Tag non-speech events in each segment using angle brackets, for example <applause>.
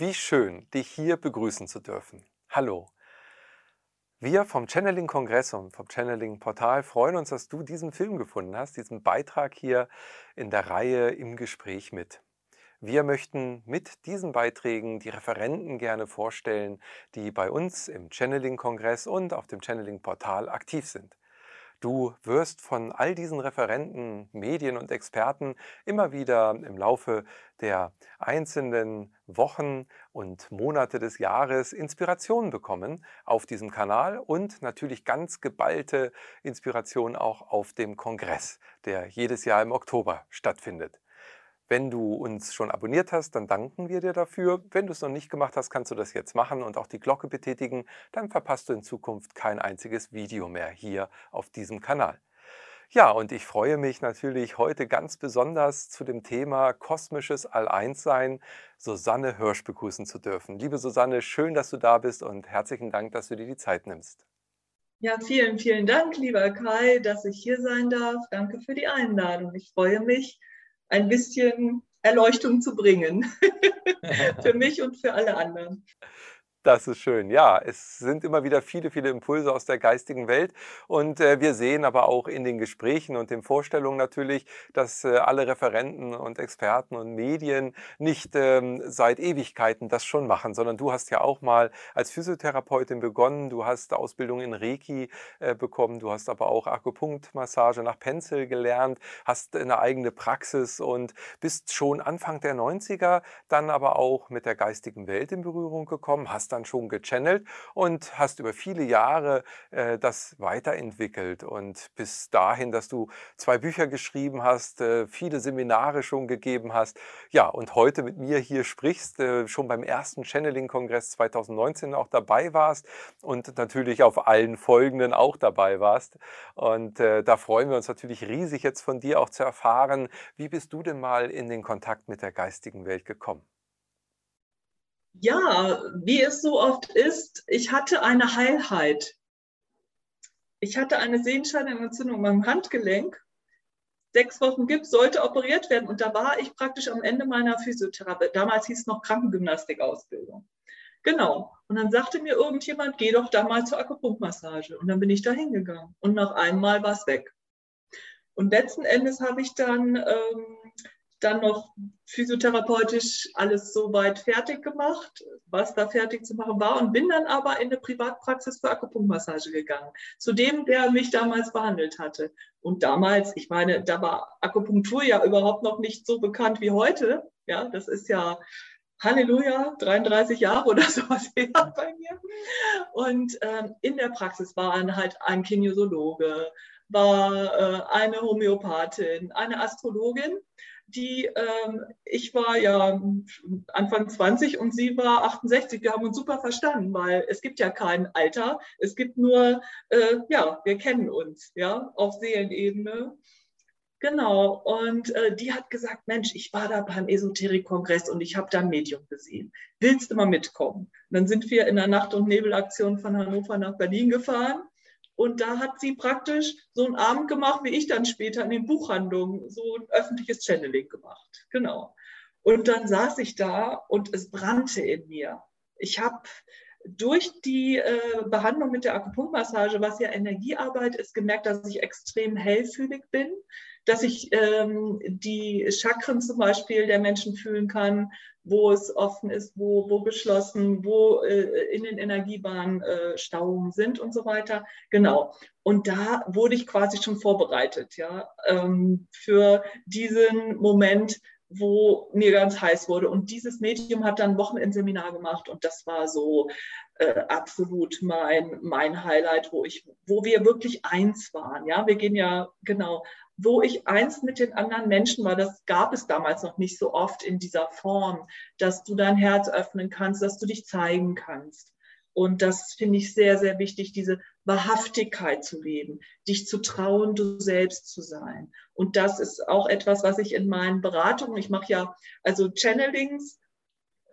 Wie schön, dich hier begrüßen zu dürfen. Hallo. Wir vom Channeling-Kongress und vom Channeling-Portal freuen uns, dass du diesen Film gefunden hast, diesen Beitrag hier in der Reihe im Gespräch mit. Wir möchten mit diesen Beiträgen die Referenten gerne vorstellen, die bei uns im Channeling-Kongress und auf dem Channeling-Portal aktiv sind. Du wirst von all diesen Referenten, Medien und Experten immer wieder im Laufe der einzelnen Wochen und Monate des Jahres Inspirationen bekommen auf diesem Kanal und natürlich ganz geballte Inspiration auch auf dem Kongress, der jedes Jahr im Oktober stattfindet. Wenn du uns schon abonniert hast, dann danken wir dir dafür. Wenn du es noch nicht gemacht hast, kannst du das jetzt machen und auch die Glocke betätigen. Dann verpasst du in Zukunft kein einziges Video mehr hier auf diesem Kanal. Ja, und ich freue mich natürlich heute ganz besonders zu dem Thema kosmisches All-Eins-Sein Susanne Hirsch begrüßen zu dürfen. Liebe Susanne, schön, dass du da bist und herzlichen Dank, dass du dir die Zeit nimmst. Ja, vielen, vielen Dank, lieber Kai, dass ich hier sein darf. Danke für die Einladung. Ich freue mich, ein bisschen Erleuchtung zu bringen. <laughs> für mich und für alle anderen. Das ist schön. Ja, es sind immer wieder viele, viele Impulse aus der geistigen Welt. Und äh, wir sehen aber auch in den Gesprächen und den Vorstellungen natürlich, dass äh, alle Referenten und Experten und Medien nicht ähm, seit Ewigkeiten das schon machen, sondern du hast ja auch mal als Physiotherapeutin begonnen. Du hast Ausbildung in Reiki äh, bekommen. Du hast aber auch Akupunktmassage nach Pencil gelernt, hast eine eigene Praxis und bist schon Anfang der 90er dann aber auch mit der geistigen Welt in Berührung gekommen, hast dann schon gechannelt und hast über viele Jahre äh, das weiterentwickelt und bis dahin, dass du zwei Bücher geschrieben hast, äh, viele Seminare schon gegeben hast. Ja, und heute mit mir hier sprichst, äh, schon beim ersten Channeling-Kongress 2019 auch dabei warst und natürlich auf allen folgenden auch dabei warst. Und äh, da freuen wir uns natürlich riesig jetzt von dir auch zu erfahren, wie bist du denn mal in den Kontakt mit der geistigen Welt gekommen? Ja, wie es so oft ist, ich hatte eine Heilheit. Ich hatte eine Sehenscheidenentzündung am Handgelenk. Sechs Wochen Gips sollte operiert werden und da war ich praktisch am Ende meiner Physiotherapie. Damals hieß es noch Krankengymnastikausbildung. Genau. Und dann sagte mir irgendjemand, geh doch da mal zur Akupunktmassage. Und dann bin ich da hingegangen. Und nach einmal war es weg. Und letzten Endes habe ich dann ähm, dann noch physiotherapeutisch alles so weit fertig gemacht, was da fertig zu machen war und bin dann aber in eine Privatpraxis für Akupunktmassage gegangen, zu dem, der mich damals behandelt hatte. Und damals, ich meine, da war Akupunktur ja überhaupt noch nicht so bekannt wie heute. Ja, das ist ja Halleluja, 33 Jahre oder <laughs> sowas her bei mir. Und ähm, in der Praxis waren halt ein Kinesiologe, war äh, eine Homöopathin, eine Astrologin die, ähm, ich war ja Anfang 20 und sie war 68. Wir haben uns super verstanden, weil es gibt ja kein Alter. Es gibt nur, äh, ja, wir kennen uns, ja, auf Seelenebene. Genau, und äh, die hat gesagt, Mensch, ich war da beim Esoterik-Kongress und ich habe da ein Medium gesehen. Willst du mal mitkommen? Und dann sind wir in der Nacht- und Nebelaktion von Hannover nach Berlin gefahren und da hat sie praktisch so einen Abend gemacht, wie ich dann später in den Buchhandlungen, so ein öffentliches Channeling gemacht. Genau. Und dann saß ich da und es brannte in mir. Ich habe durch die äh, Behandlung mit der Akupunktmassage, was ja Energiearbeit ist, gemerkt, dass ich extrem hellfühlig bin, dass ich ähm, die Chakren zum Beispiel der Menschen fühlen kann, wo es offen ist, wo, wo geschlossen, wo äh, in den Energiebahnen äh, Stauungen sind und so weiter. Genau. Und da wurde ich quasi schon vorbereitet, ja, ähm, für diesen Moment, wo mir ganz heiß wurde. Und dieses Medium hat dann Wochenendseminar gemacht und das war so äh, absolut mein, mein Highlight, wo ich, wo wir wirklich eins waren. Ja, wir gehen ja genau wo ich eins mit den anderen Menschen war. Das gab es damals noch nicht so oft in dieser Form, dass du dein Herz öffnen kannst, dass du dich zeigen kannst. Und das finde ich sehr, sehr wichtig, diese Wahrhaftigkeit zu leben, dich zu trauen, du selbst zu sein. Und das ist auch etwas, was ich in meinen Beratungen, ich mache ja also Channelings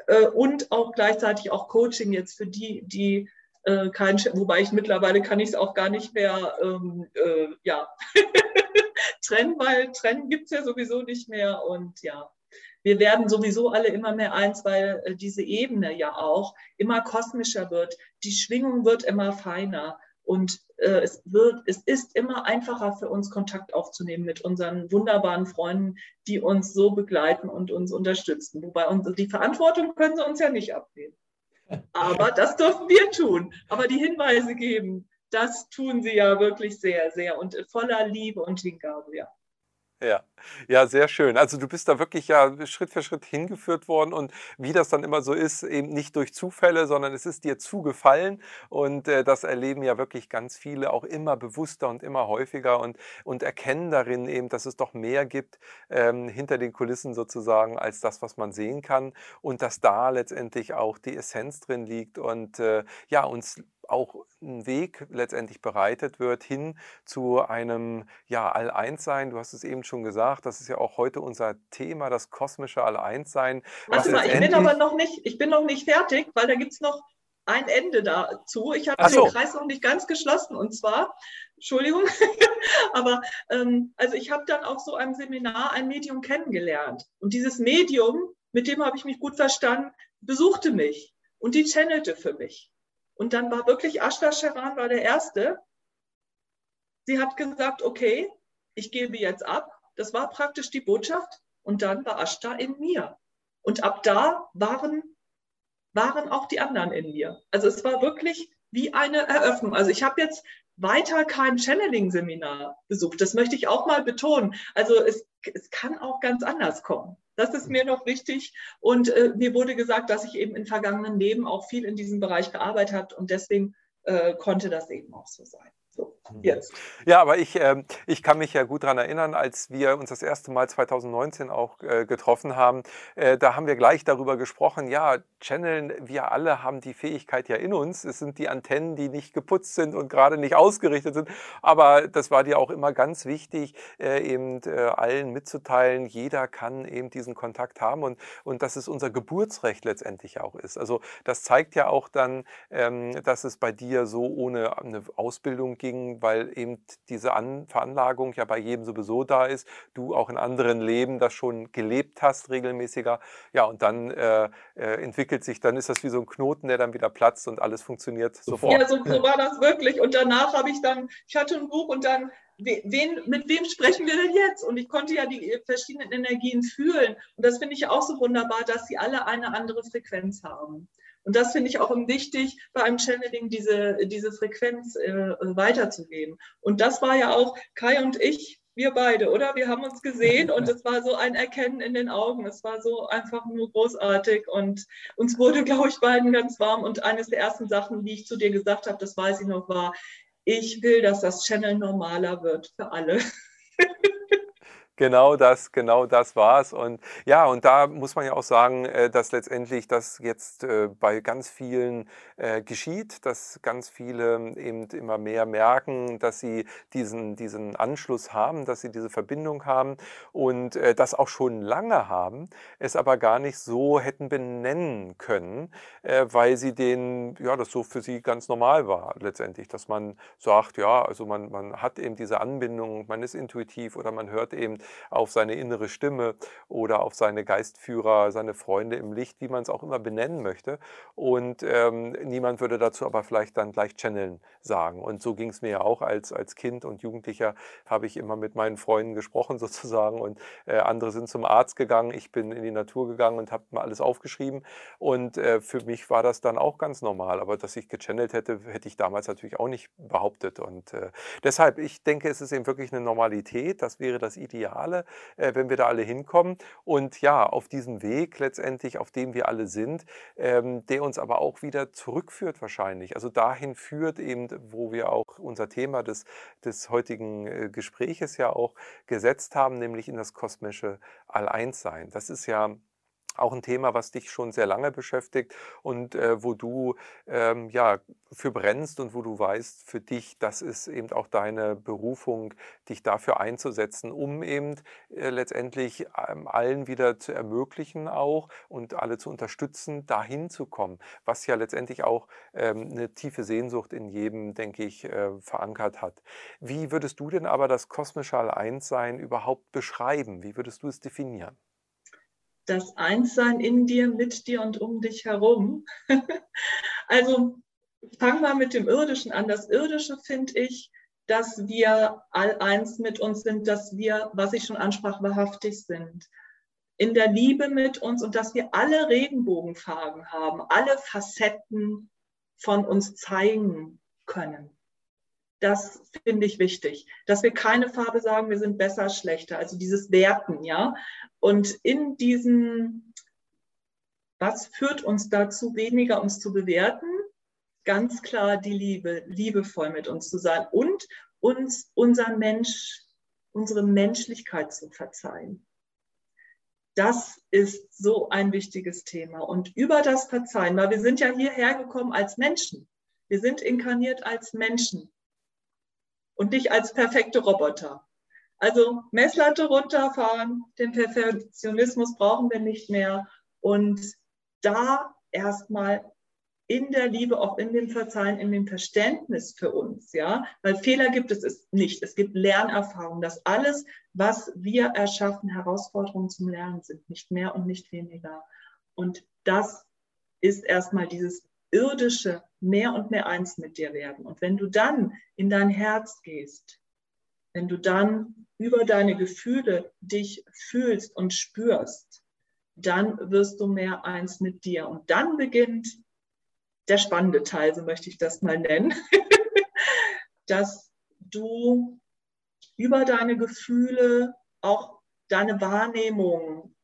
äh, und auch gleichzeitig auch Coaching jetzt für die, die äh, kein, wobei ich mittlerweile kann ich es auch gar nicht mehr, ähm, äh, ja, <laughs> trennen, weil trennen gibt es ja sowieso nicht mehr. Und ja, wir werden sowieso alle immer mehr eins, weil äh, diese Ebene ja auch immer kosmischer wird. Die Schwingung wird immer feiner. Und äh, es, wird, es ist immer einfacher für uns, Kontakt aufzunehmen mit unseren wunderbaren Freunden, die uns so begleiten und uns unterstützen. Wobei uns, die Verantwortung können sie uns ja nicht abnehmen. Aber das dürfen wir tun. Aber die Hinweise geben, das tun sie ja wirklich sehr, sehr und voller Liebe und Hingabe, ja. Ja, ja, sehr schön. Also du bist da wirklich ja Schritt für Schritt hingeführt worden und wie das dann immer so ist, eben nicht durch Zufälle, sondern es ist dir zugefallen und äh, das erleben ja wirklich ganz viele auch immer bewusster und immer häufiger und, und erkennen darin eben, dass es doch mehr gibt ähm, hinter den Kulissen sozusagen als das, was man sehen kann und dass da letztendlich auch die Essenz drin liegt und äh, ja, uns auch ein Weg letztendlich bereitet wird hin zu einem ja, All-Eins-Sein. Du hast es eben schon gesagt, das ist ja auch heute unser Thema, das kosmische All-Eins-Sein. Warte mal, ich bin aber noch nicht, ich bin noch nicht fertig, weil da gibt es noch ein Ende dazu. Ich habe so. den Kreis noch nicht ganz geschlossen und zwar, Entschuldigung, <laughs> aber ähm, also ich habe dann auf so einem Seminar ein Medium kennengelernt und dieses Medium, mit dem habe ich mich gut verstanden, besuchte mich und die channelte für mich. Und dann war wirklich Ashta Sharan war der Erste. Sie hat gesagt, okay, ich gebe jetzt ab. Das war praktisch die Botschaft. Und dann war Ashta in mir. Und ab da waren, waren auch die anderen in mir. Also es war wirklich wie eine Eröffnung. Also ich habe jetzt weiter kein Channeling-Seminar besucht. Das möchte ich auch mal betonen. Also es, es kann auch ganz anders kommen. Das ist mir noch wichtig. Und äh, mir wurde gesagt, dass ich eben in vergangenen Leben auch viel in diesem Bereich gearbeitet habe und deswegen äh, konnte das eben auch so sein. Mhm. Jetzt. Ja, aber ich, äh, ich kann mich ja gut daran erinnern, als wir uns das erste Mal 2019 auch äh, getroffen haben, äh, da haben wir gleich darüber gesprochen, ja, Channeln, wir alle haben die Fähigkeit ja in uns. Es sind die Antennen, die nicht geputzt sind und gerade nicht ausgerichtet sind. Aber das war dir auch immer ganz wichtig, äh, eben äh, allen mitzuteilen, jeder kann eben diesen Kontakt haben und, und dass es unser Geburtsrecht letztendlich auch ist. Also das zeigt ja auch dann, ähm, dass es bei dir so ohne eine Ausbildung ging, weil eben diese An Veranlagung ja bei jedem sowieso da ist, du auch in anderen Leben das schon gelebt hast, regelmäßiger. Ja, und dann äh, äh, entwickelt sich, dann ist das wie so ein Knoten, der dann wieder platzt und alles funktioniert sofort. Ja, so, so war das wirklich. Und danach habe ich dann, ich hatte ein Buch und dann Wen, mit wem sprechen wir denn jetzt? Und ich konnte ja die verschiedenen Energien fühlen. Und das finde ich auch so wunderbar, dass sie alle eine andere Frequenz haben. Und das finde ich auch wichtig, bei einem Channeling diese, diese Frequenz äh, weiterzugeben. Und das war ja auch Kai und ich, wir beide, oder? Wir haben uns gesehen und es war so ein Erkennen in den Augen. Es war so einfach nur großartig und uns wurde, glaube ich, beiden ganz warm. Und eines der ersten Sachen, die ich zu dir gesagt habe, das weiß ich noch, war, ich will, dass das Channel normaler wird für alle. Genau das, genau das war's. Und ja, und da muss man ja auch sagen, äh, dass letztendlich das jetzt äh, bei ganz vielen äh, geschieht, dass ganz viele eben immer mehr merken, dass sie diesen, diesen Anschluss haben, dass sie diese Verbindung haben und das auch schon lange haben, es aber gar nicht so hätten benennen können, weil sie den, ja, das so für sie ganz normal war letztendlich, dass man sagt, ja, also man, man hat eben diese Anbindung, man ist intuitiv oder man hört eben auf seine innere Stimme oder auf seine Geistführer, seine Freunde im Licht, wie man es auch immer benennen möchte. Und ähm, niemand würde dazu aber vielleicht dann gleich Channeln sagen. Und so ging es mir ja auch als, als Kind und Jugendlicher, habe ich immer mit meinen Freunden gesprochen <laughs> sozusagen und äh, andere sind zum Arzt gegangen, ich bin in die Natur gegangen und habe mal alles aufgeschrieben. Und äh, für mich war das dann auch ganz normal. Aber dass ich gechannelt hätte, hätte ich damals natürlich auch nicht behauptet. Und äh, deshalb, ich denke, es ist eben wirklich eine Normalität. Das wäre das Ideale, äh, wenn wir da alle hinkommen. Und ja, auf diesem Weg letztendlich, auf dem wir alle sind, ähm, der uns aber auch wieder zurückführt wahrscheinlich. Also dahin führt eben, wo wir auch unser Thema des, des heutigen äh, Gespräches ja auch gesetzt haben, nämlich in das kosmische All-Eins-Sein. Das ist ja auch ein Thema, was dich schon sehr lange beschäftigt und äh, wo du ähm, ja für brennst und wo du weißt, für dich, das ist eben auch deine Berufung, dich dafür einzusetzen, um eben äh, letztendlich ähm, allen wieder zu ermöglichen auch und alle zu unterstützen, dahin zu kommen, was ja letztendlich auch ähm, eine tiefe Sehnsucht in jedem, denke ich, äh, verankert hat. Wie würdest du denn aber das kosmische All-Eins-Sein überhaupt beschreiben? Wie würdest du es definieren? Das Einssein in dir, mit dir und um dich herum. <laughs> also fangen wir mit dem Irdischen an. Das Irdische finde ich, dass wir all eins mit uns sind, dass wir, was ich schon ansprach, wahrhaftig sind. In der Liebe mit uns und dass wir alle Regenbogenfarben haben, alle Facetten von uns zeigen können. Das finde ich wichtig, dass wir keine Farbe sagen, wir sind besser, schlechter, also dieses Werten, ja. Und in diesem, was führt uns dazu, weniger uns zu bewerten? Ganz klar die Liebe, liebevoll mit uns zu sein und uns unser Mensch, unsere Menschlichkeit zu verzeihen. Das ist so ein wichtiges Thema. Und über das Verzeihen, weil wir sind ja hierher gekommen als Menschen. Wir sind inkarniert als Menschen und nicht als perfekte Roboter. Also Messlatte runterfahren, den Perfektionismus brauchen wir nicht mehr und da erstmal in der Liebe, auch in dem Verzeihen, in dem Verständnis für uns, ja, weil Fehler gibt es, es nicht. Es gibt Lernerfahrungen, dass alles, was wir erschaffen, Herausforderungen zum Lernen sind, nicht mehr und nicht weniger. Und das ist erstmal dieses irdische mehr und mehr eins mit dir werden. Und wenn du dann in dein Herz gehst, wenn du dann über deine Gefühle dich fühlst und spürst, dann wirst du mehr eins mit dir. Und dann beginnt der spannende Teil, so möchte ich das mal nennen, <laughs> dass du über deine Gefühle auch deine Wahrnehmung,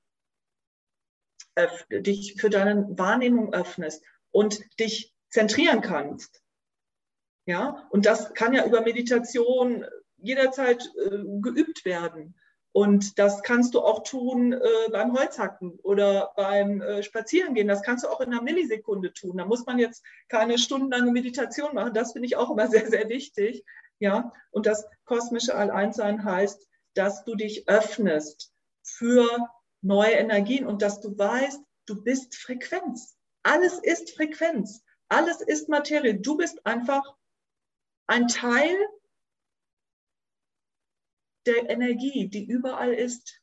dich für deine Wahrnehmung öffnest und dich zentrieren kannst. Ja, und das kann ja über Meditation jederzeit äh, geübt werden. Und das kannst du auch tun äh, beim Holzhacken oder beim äh, Spazierengehen. Das kannst du auch in einer Millisekunde tun. Da muss man jetzt keine stundenlange Meditation machen. Das finde ich auch immer <laughs> sehr, sehr wichtig. Ja, und das kosmische Alleinsein heißt, dass du dich öffnest für neue Energien und dass du weißt, du bist Frequenz. Alles ist Frequenz. Alles ist Materie. Du bist einfach ein Teil der Energie, die überall ist.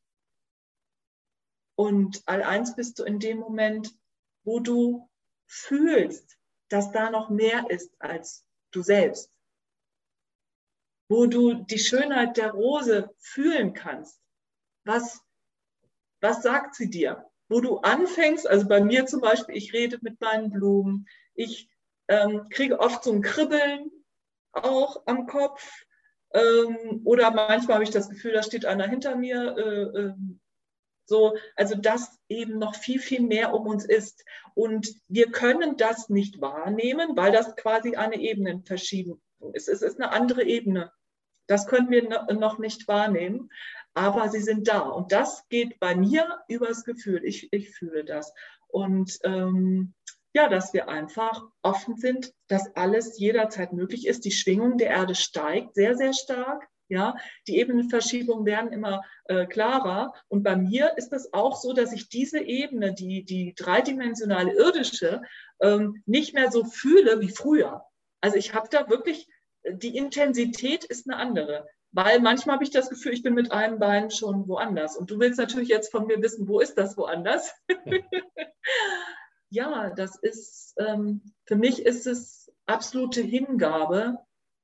Und all eins bist du in dem Moment, wo du fühlst, dass da noch mehr ist als du selbst. Wo du die Schönheit der Rose fühlen kannst. Was, was sagt sie dir? Wo du anfängst, also bei mir zum Beispiel, ich rede mit meinen Blumen, ich ähm, kriege oft so ein Kribbeln auch am Kopf ähm, oder manchmal habe ich das Gefühl, da steht einer hinter mir. Äh, äh, so, also dass eben noch viel, viel mehr um uns ist. Und wir können das nicht wahrnehmen, weil das quasi eine Ebenenverschiebung ist. Es ist eine andere Ebene. Das können wir noch nicht wahrnehmen, aber sie sind da. Und das geht bei mir übers Gefühl. Ich, ich fühle das. Und ähm, ja, dass wir einfach offen sind, dass alles jederzeit möglich ist. Die Schwingung der Erde steigt sehr, sehr stark. Ja, die Ebenenverschiebungen werden immer äh, klarer. Und bei mir ist es auch so, dass ich diese Ebene, die, die dreidimensionale irdische, ähm, nicht mehr so fühle wie früher. Also ich habe da wirklich, die Intensität ist eine andere. Weil manchmal habe ich das Gefühl, ich bin mit einem Bein schon woanders. Und du willst natürlich jetzt von mir wissen, wo ist das woanders? ja, <laughs> das ist, ähm, für mich ist es absolute Hingabe.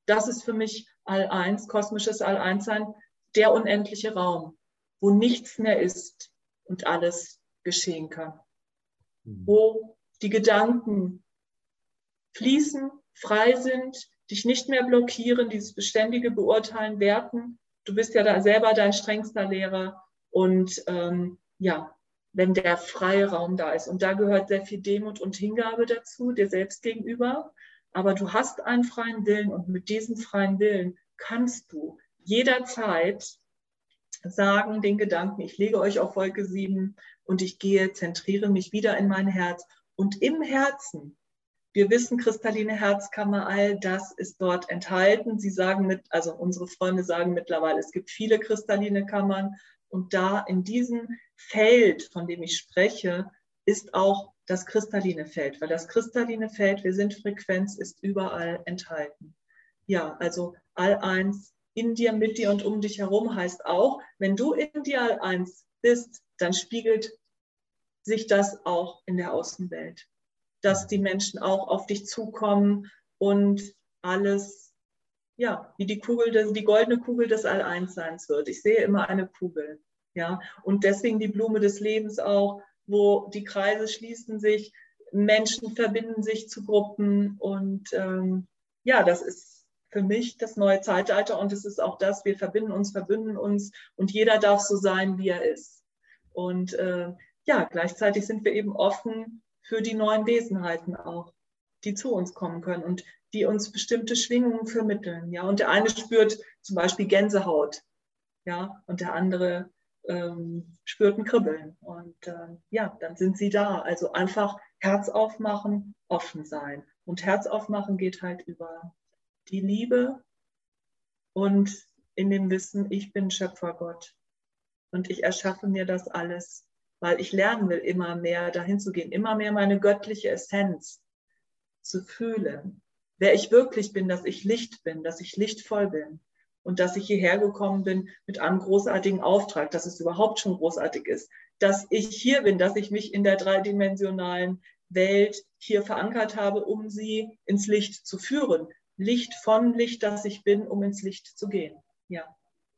Das ist für mich All-Eins, kosmisches All-Eins-Sein, der unendliche Raum, wo nichts mehr ist und alles geschehen kann. Mhm. Wo die Gedanken fließen, frei sind, dich nicht mehr blockieren, dieses beständige Beurteilen, Werten. Du bist ja da selber dein strengster Lehrer und ähm, ja, wenn der freie Raum da ist. Und da gehört sehr viel Demut und Hingabe dazu, dir selbst gegenüber. Aber du hast einen freien Willen und mit diesem freien Willen kannst du jederzeit sagen, den Gedanken, ich lege euch auf Wolke 7 und ich gehe, zentriere mich wieder in mein Herz. Und im Herzen, wir wissen, kristalline Herzkammer, all das ist dort enthalten. Sie sagen mit, also unsere Freunde sagen mittlerweile, es gibt viele kristalline Kammern. Und da in diesem Feld, von dem ich spreche, ist auch das kristalline Feld, weil das kristalline Feld, wir sind Frequenz, ist überall enthalten. Ja, also all eins in dir, mit dir und um dich herum heißt auch, wenn du in dir all eins bist, dann spiegelt sich das auch in der Außenwelt, dass die Menschen auch auf dich zukommen und alles, ja, wie die Kugel, die goldene Kugel des All-Eins-Seins wird. Ich sehe immer eine Kugel, ja, und deswegen die Blume des Lebens auch, wo die Kreise schließen sich, Menschen verbinden sich zu Gruppen und ähm, ja, das ist für mich das neue Zeitalter und es ist auch das, wir verbinden uns, verbünden uns und jeder darf so sein, wie er ist. Und äh, ja, gleichzeitig sind wir eben offen für die neuen Wesenheiten auch, die zu uns kommen können und die uns bestimmte Schwingungen vermitteln. Ja, und der eine spürt zum Beispiel Gänsehaut, ja, und der andere ähm, spürt ein Kribbeln. Und äh, ja, dann sind sie da. Also einfach Herz aufmachen, offen sein. Und Herz aufmachen geht halt über die Liebe und in dem Wissen, ich bin Schöpfergott. Und ich erschaffe mir das alles, weil ich lernen will, immer mehr dahin zu gehen, immer mehr meine göttliche Essenz zu fühlen. Wer ich wirklich bin, dass ich Licht bin, dass ich lichtvoll bin und dass ich hierher gekommen bin mit einem großartigen Auftrag, dass es überhaupt schon großartig ist, dass ich hier bin, dass ich mich in der dreidimensionalen Welt hier verankert habe, um sie ins Licht zu führen. Licht von Licht, das ich bin, um ins Licht zu gehen. Ja.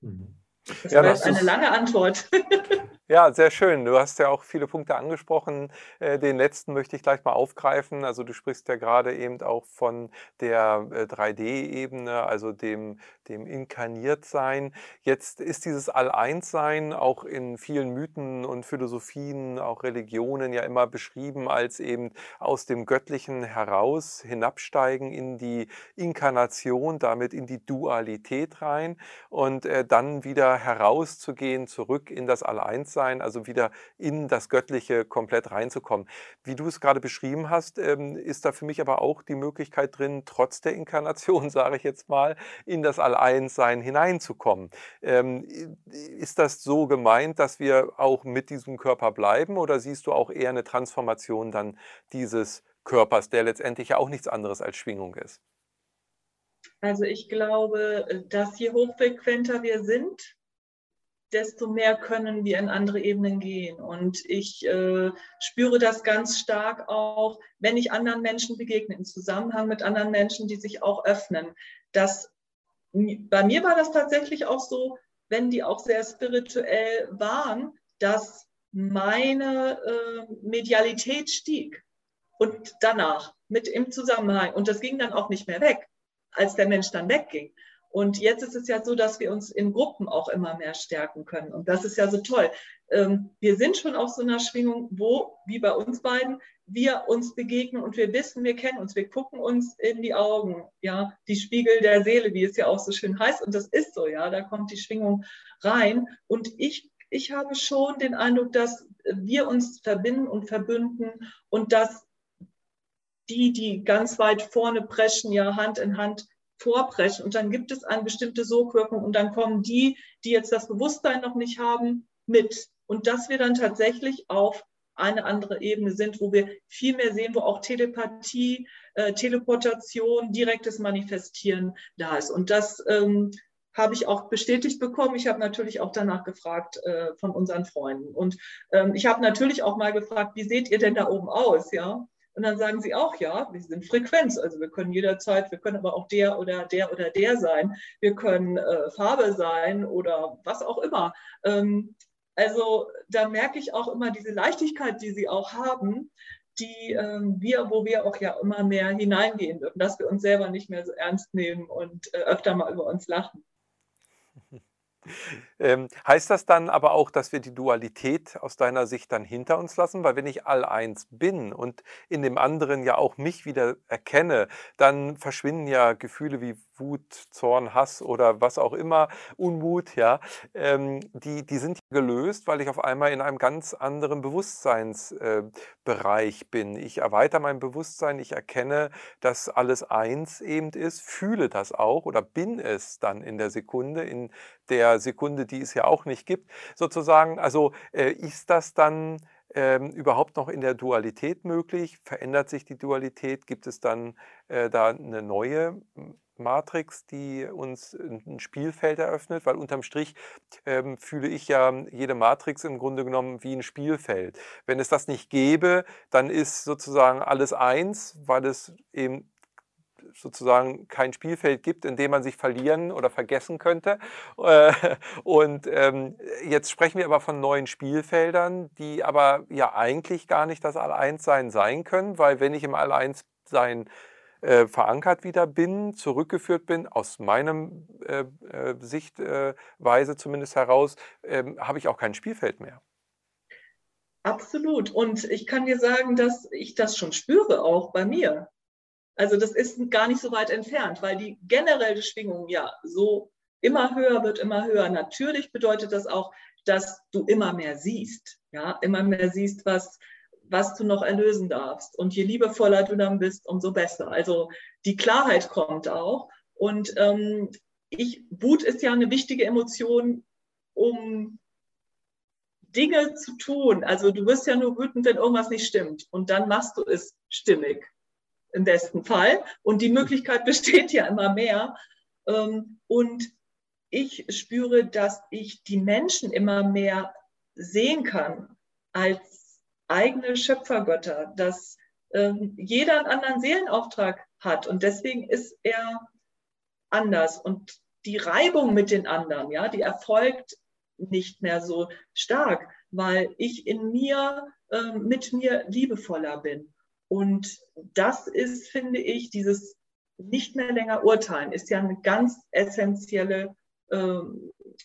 Mhm. Das ja, war jetzt eine lange Antwort. <laughs> Ja, sehr schön. Du hast ja auch viele Punkte angesprochen. Äh, den letzten möchte ich gleich mal aufgreifen. Also du sprichst ja gerade eben auch von der 3D-Ebene, äh, also dem, dem Inkarniertsein. Jetzt ist dieses All-Eins-Sein auch in vielen Mythen und Philosophien, auch Religionen ja immer beschrieben als eben aus dem Göttlichen heraus hinabsteigen in die Inkarnation, damit in die Dualität rein und äh, dann wieder herauszugehen, zurück in das All-Eins-Sein Bewusstsein, also wieder in das Göttliche komplett reinzukommen. Wie du es gerade beschrieben hast, ähm, ist da für mich aber auch die Möglichkeit drin, trotz der Inkarnation, <laughs> sage ich jetzt mal, in das All-Eins-Sein hineinzukommen. Ähm, ist das so gemeint, dass wir auch mit diesem Körper bleiben oder siehst du auch eher eine Transformation dann dieses Körpers, der letztendlich ja auch nichts anderes als Schwingung ist? Also ich glaube, dass je hochfrequenter wir sind, desto mehr können wir in andere Ebenen gehen. Und ich äh, spüre das ganz stark auch, wenn ich anderen Menschen begegne, im Zusammenhang mit anderen Menschen, die sich auch öffnen. Das, bei mir war das tatsächlich auch so, wenn die auch sehr spirituell waren, dass meine äh, Medialität stieg. Und danach mit im Zusammenhang. Und das ging dann auch nicht mehr weg, als der Mensch dann wegging. Und jetzt ist es ja so, dass wir uns in Gruppen auch immer mehr stärken können. Und das ist ja so toll. Ähm, wir sind schon auf so einer Schwingung, wo, wie bei uns beiden, wir uns begegnen und wir wissen, wir kennen uns, wir gucken uns in die Augen, ja, die Spiegel der Seele, wie es ja auch so schön heißt. Und das ist so, ja, da kommt die Schwingung rein. Und ich, ich habe schon den Eindruck, dass wir uns verbinden und verbünden und dass die, die ganz weit vorne preschen, ja, Hand in Hand vorbrechen. Und dann gibt es eine bestimmte Sogwirkung und dann kommen die, die jetzt das Bewusstsein noch nicht haben, mit. Und dass wir dann tatsächlich auf eine andere Ebene sind, wo wir viel mehr sehen, wo auch Telepathie, äh, Teleportation, direktes Manifestieren da ist. Und das ähm, habe ich auch bestätigt bekommen. Ich habe natürlich auch danach gefragt äh, von unseren Freunden. Und ähm, ich habe natürlich auch mal gefragt, wie seht ihr denn da oben aus? Ja, und dann sagen sie auch, ja, wir sind Frequenz. Also wir können jederzeit, wir können aber auch der oder der oder der sein. Wir können äh, Farbe sein oder was auch immer. Ähm, also da merke ich auch immer diese Leichtigkeit, die sie auch haben, die ähm, wir, wo wir auch ja immer mehr hineingehen dürfen, dass wir uns selber nicht mehr so ernst nehmen und äh, öfter mal über uns lachen. Ähm, heißt das dann aber auch, dass wir die Dualität aus deiner Sicht dann hinter uns lassen? Weil wenn ich all eins bin und in dem anderen ja auch mich wieder erkenne, dann verschwinden ja Gefühle wie Wut, Zorn, Hass oder was auch immer, Unmut, ja, ähm, die, die sind gelöst, weil ich auf einmal in einem ganz anderen Bewusstseinsbereich äh, bin. Ich erweitere mein Bewusstsein, ich erkenne, dass alles eins eben ist, fühle das auch oder bin es dann in der Sekunde, in der Sekunde, die es ja auch nicht gibt, sozusagen. Also äh, ist das dann ähm, überhaupt noch in der Dualität möglich? Verändert sich die Dualität? Gibt es dann äh, da eine neue Matrix, die uns ein Spielfeld eröffnet, weil unterm Strich ähm, fühle ich ja jede Matrix im Grunde genommen wie ein Spielfeld. Wenn es das nicht gäbe, dann ist sozusagen alles eins, weil es eben sozusagen kein Spielfeld gibt, in dem man sich verlieren oder vergessen könnte. Äh, und ähm, jetzt sprechen wir aber von neuen Spielfeldern, die aber ja eigentlich gar nicht das All-Eins-Sein sein können, weil wenn ich im All-Eins-Sein äh, verankert wieder bin, zurückgeführt bin, aus meiner äh, äh, Sichtweise zumindest heraus, ähm, habe ich auch kein Spielfeld mehr. Absolut. Und ich kann dir sagen, dass ich das schon spüre, auch bei mir. Also das ist gar nicht so weit entfernt, weil die generelle Schwingung ja so immer höher wird, immer höher. Natürlich bedeutet das auch, dass du immer mehr siehst, ja, immer mehr siehst, was, was du noch erlösen darfst. Und je liebevoller du dann bist, umso besser. Also die Klarheit kommt auch. Und ähm, ich, Wut ist ja eine wichtige Emotion, um Dinge zu tun. Also du wirst ja nur wütend, wenn irgendwas nicht stimmt. Und dann machst du es stimmig im besten Fall. Und die Möglichkeit besteht ja immer mehr. Ähm, und ich spüre, dass ich die Menschen immer mehr sehen kann als eigene Schöpfergötter, dass ähm, jeder einen anderen Seelenauftrag hat und deswegen ist er anders und die Reibung mit den anderen, ja, die erfolgt nicht mehr so stark, weil ich in mir, äh, mit mir liebevoller bin. Und das ist, finde ich, dieses nicht mehr länger urteilen, ist ja eine ganz essentielle äh,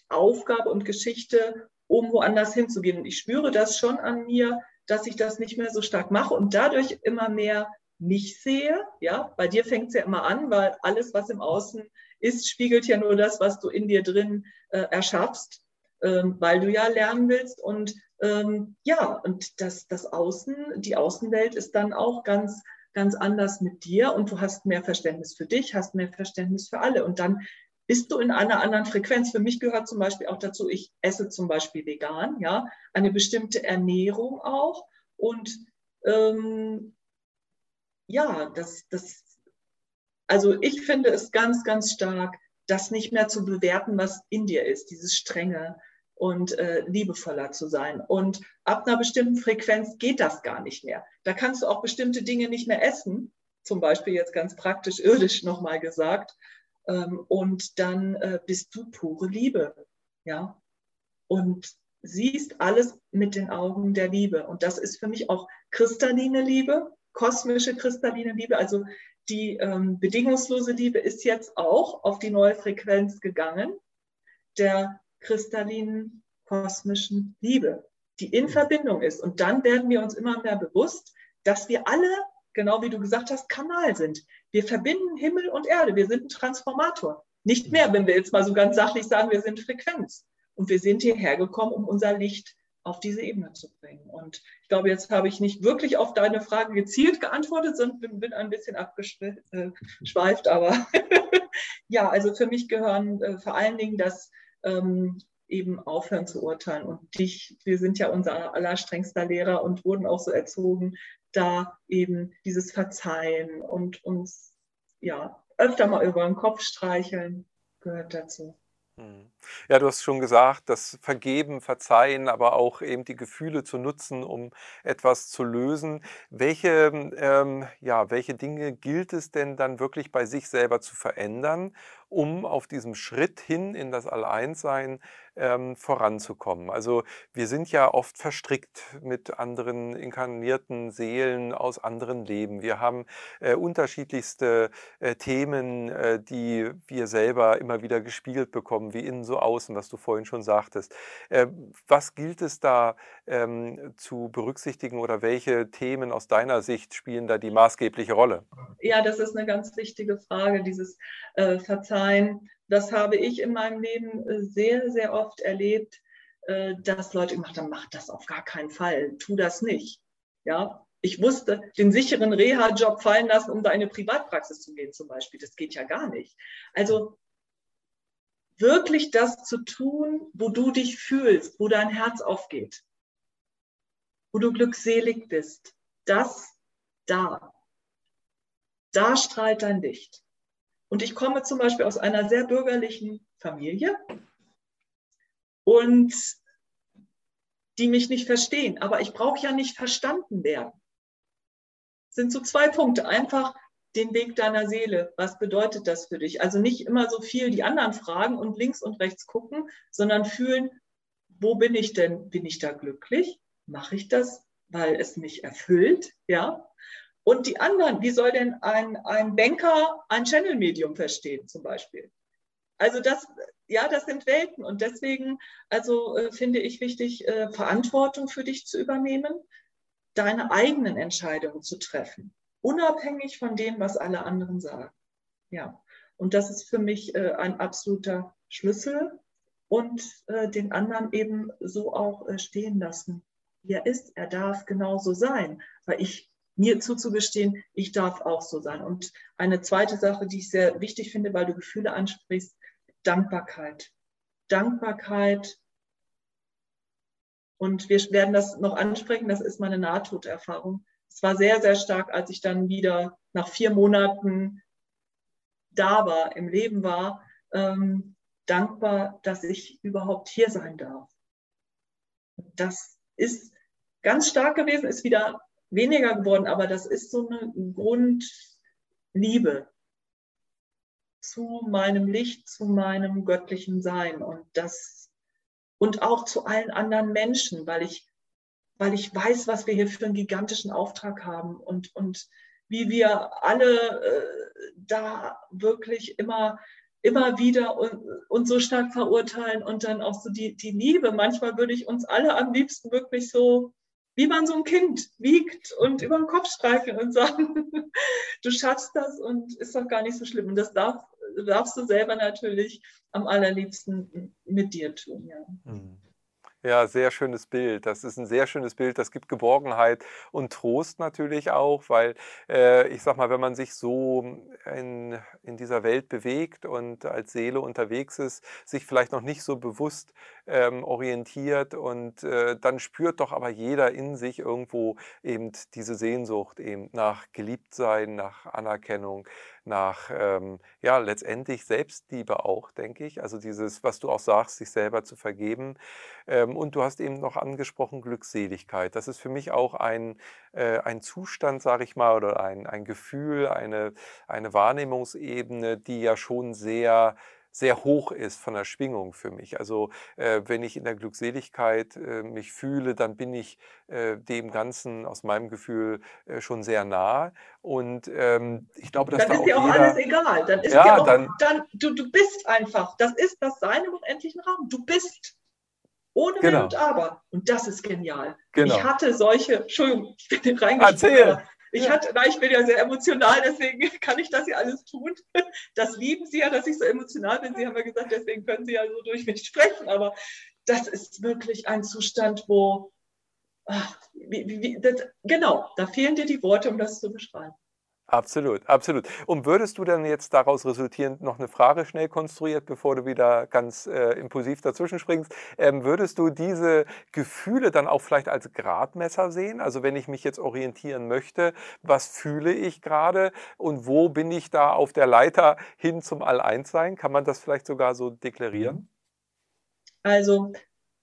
Aufgabe und Geschichte, um woanders hinzugehen. Und ich spüre das schon an mir, dass ich das nicht mehr so stark mache und dadurch immer mehr mich sehe. Ja, bei dir fängt es ja immer an, weil alles, was im Außen ist, spiegelt ja nur das, was du in dir drin äh, erschaffst, ähm, weil du ja lernen willst. Und ähm, ja, und das, das Außen, die Außenwelt ist dann auch ganz, ganz anders mit dir und du hast mehr Verständnis für dich, hast mehr Verständnis für alle und dann bist du in einer anderen Frequenz. Für mich gehört zum Beispiel auch dazu, ich esse zum Beispiel vegan, ja, eine bestimmte Ernährung auch und ähm, ja, das, das, also ich finde es ganz, ganz stark, das nicht mehr zu bewerten, was in dir ist, dieses strenge, und äh, liebevoller zu sein. Und ab einer bestimmten Frequenz geht das gar nicht mehr. Da kannst du auch bestimmte Dinge nicht mehr essen, zum Beispiel jetzt ganz praktisch irdisch nochmal gesagt. Ähm, und dann äh, bist du pure Liebe. Ja. Und siehst alles mit den Augen der Liebe. Und das ist für mich auch kristalline Liebe, kosmische kristalline Liebe. Also die ähm, bedingungslose Liebe ist jetzt auch auf die neue Frequenz gegangen. Der kristallinen kosmischen Liebe, die in Verbindung ist. Und dann werden wir uns immer mehr bewusst, dass wir alle, genau wie du gesagt hast, Kanal sind. Wir verbinden Himmel und Erde. Wir sind ein Transformator. Nicht mehr, wenn wir jetzt mal so ganz sachlich sagen, wir sind Frequenz. Und wir sind hierher gekommen, um unser Licht auf diese Ebene zu bringen. Und ich glaube, jetzt habe ich nicht wirklich auf deine Frage gezielt geantwortet, sondern bin, ein bisschen abgeschweift. Aber <laughs> ja, also für mich gehören äh, vor allen Dingen das ähm, eben aufhören zu urteilen. Und dich, wir sind ja unser allerstrengster Lehrer und wurden auch so erzogen, da eben dieses Verzeihen und uns ja öfter mal über den Kopf streicheln gehört dazu. Mhm. Ja, du hast schon gesagt, das Vergeben, Verzeihen, aber auch eben die Gefühle zu nutzen, um etwas zu lösen. Welche, ähm, ja, welche Dinge gilt es denn dann wirklich bei sich selber zu verändern, um auf diesem Schritt hin in das Alleinssein ähm, voranzukommen? Also wir sind ja oft verstrickt mit anderen inkarnierten Seelen aus anderen Leben. Wir haben äh, unterschiedlichste äh, Themen, äh, die wir selber immer wieder gespiegelt bekommen, wie innen so außen, was du vorhin schon sagtest. Äh, was gilt es da ähm, zu berücksichtigen oder welche Themen aus deiner Sicht spielen da die maßgebliche Rolle? Ja, das ist eine ganz wichtige Frage, dieses äh, Verzeihen. Das habe ich in meinem Leben äh, sehr, sehr oft erlebt, äh, dass Leute gemacht haben, mach das auf gar keinen Fall, tu das nicht. Ja, ich wusste, den sicheren Reha-Job fallen lassen, um da in eine Privatpraxis zu gehen zum Beispiel. Das geht ja gar nicht. Also wirklich das zu tun, wo du dich fühlst, wo dein Herz aufgeht, wo du glückselig bist. Das da. Da strahlt dein Licht. Und ich komme zum Beispiel aus einer sehr bürgerlichen Familie und die mich nicht verstehen. Aber ich brauche ja nicht verstanden werden. Das sind so zwei Punkte. Einfach den Weg deiner Seele. Was bedeutet das für dich? Also nicht immer so viel die anderen fragen und links und rechts gucken, sondern fühlen, wo bin ich denn? Bin ich da glücklich? Mache ich das, weil es mich erfüllt? Ja. Und die anderen, wie soll denn ein, ein Banker ein Channel-Medium verstehen, zum Beispiel? Also das, ja, das sind Welten. Und deswegen, also äh, finde ich wichtig, äh, Verantwortung für dich zu übernehmen, deine eigenen Entscheidungen zu treffen unabhängig von dem, was alle anderen sagen. Ja, und das ist für mich äh, ein absoluter Schlüssel und äh, den anderen eben so auch äh, stehen lassen, er ist. Er darf genauso sein, weil ich mir zuzugestehen, ich darf auch so sein. Und eine zweite Sache, die ich sehr wichtig finde, weil du Gefühle ansprichst, Dankbarkeit. Dankbarkeit. Und wir werden das noch ansprechen, das ist meine Nahtoderfahrung es war sehr, sehr stark, als ich dann wieder nach vier Monaten da war, im Leben war, ähm, dankbar, dass ich überhaupt hier sein darf. Das ist ganz stark gewesen, ist wieder weniger geworden, aber das ist so eine Grundliebe zu meinem Licht, zu meinem göttlichen Sein und das und auch zu allen anderen Menschen, weil ich weil ich weiß, was wir hier für einen gigantischen Auftrag haben und, und wie wir alle äh, da wirklich immer, immer wieder und, und so stark verurteilen und dann auch so die, die Liebe. Manchmal würde ich uns alle am liebsten wirklich so, wie man so ein Kind wiegt und über den Kopf streicheln und sagen, <laughs> du schaffst das und ist doch gar nicht so schlimm. Und das darf, darfst du selber natürlich am allerliebsten mit dir tun. Ja. Mhm. Ja, sehr schönes Bild. Das ist ein sehr schönes Bild. Das gibt Geborgenheit und Trost natürlich auch, weil äh, ich sag mal, wenn man sich so in, in dieser Welt bewegt und als Seele unterwegs ist, sich vielleicht noch nicht so bewusst ähm, orientiert und äh, dann spürt doch aber jeder in sich irgendwo eben diese Sehnsucht eben nach Geliebtsein, nach Anerkennung, nach ähm, ja letztendlich Selbstliebe auch, denke ich. Also dieses, was du auch sagst, sich selber zu vergeben. Ähm, und du hast eben noch angesprochen Glückseligkeit. Das ist für mich auch ein, äh, ein Zustand, sage ich mal, oder ein, ein Gefühl, eine, eine Wahrnehmungsebene, die ja schon sehr sehr hoch ist von der Schwingung für mich. Also äh, wenn ich in der Glückseligkeit äh, mich fühle, dann bin ich äh, dem Ganzen aus meinem Gefühl äh, schon sehr nah. Und ähm, ich glaube, dass dann da ist dir auch jeder, alles egal. Dann ist ja, dir auch, dann, dann du, du bist einfach. Das ist das Sein im unendlichen Raum. Du bist. Ohne genau. Wenn und Aber. Und das ist genial. Genau. Ich hatte solche, Entschuldigung, ich bin reingeschrieben. Erzähl. Ich, hatte, na, ich bin ja sehr emotional, deswegen <laughs> kann ich das ja alles tun. Das lieben Sie ja, dass ich so emotional bin. Sie haben ja gesagt, deswegen können Sie ja so durch mich sprechen. Aber das ist wirklich ein Zustand, wo, ach, wie, wie, das, genau, da fehlen dir die Worte, um das zu beschreiben. Absolut, absolut. Und würdest du dann jetzt daraus resultierend noch eine Frage schnell konstruiert, bevor du wieder ganz äh, impulsiv dazwischen springst, ähm, würdest du diese Gefühle dann auch vielleicht als Gradmesser sehen? Also wenn ich mich jetzt orientieren möchte, was fühle ich gerade und wo bin ich da auf der Leiter hin zum All-Eins-Sein? Kann man das vielleicht sogar so deklarieren? Also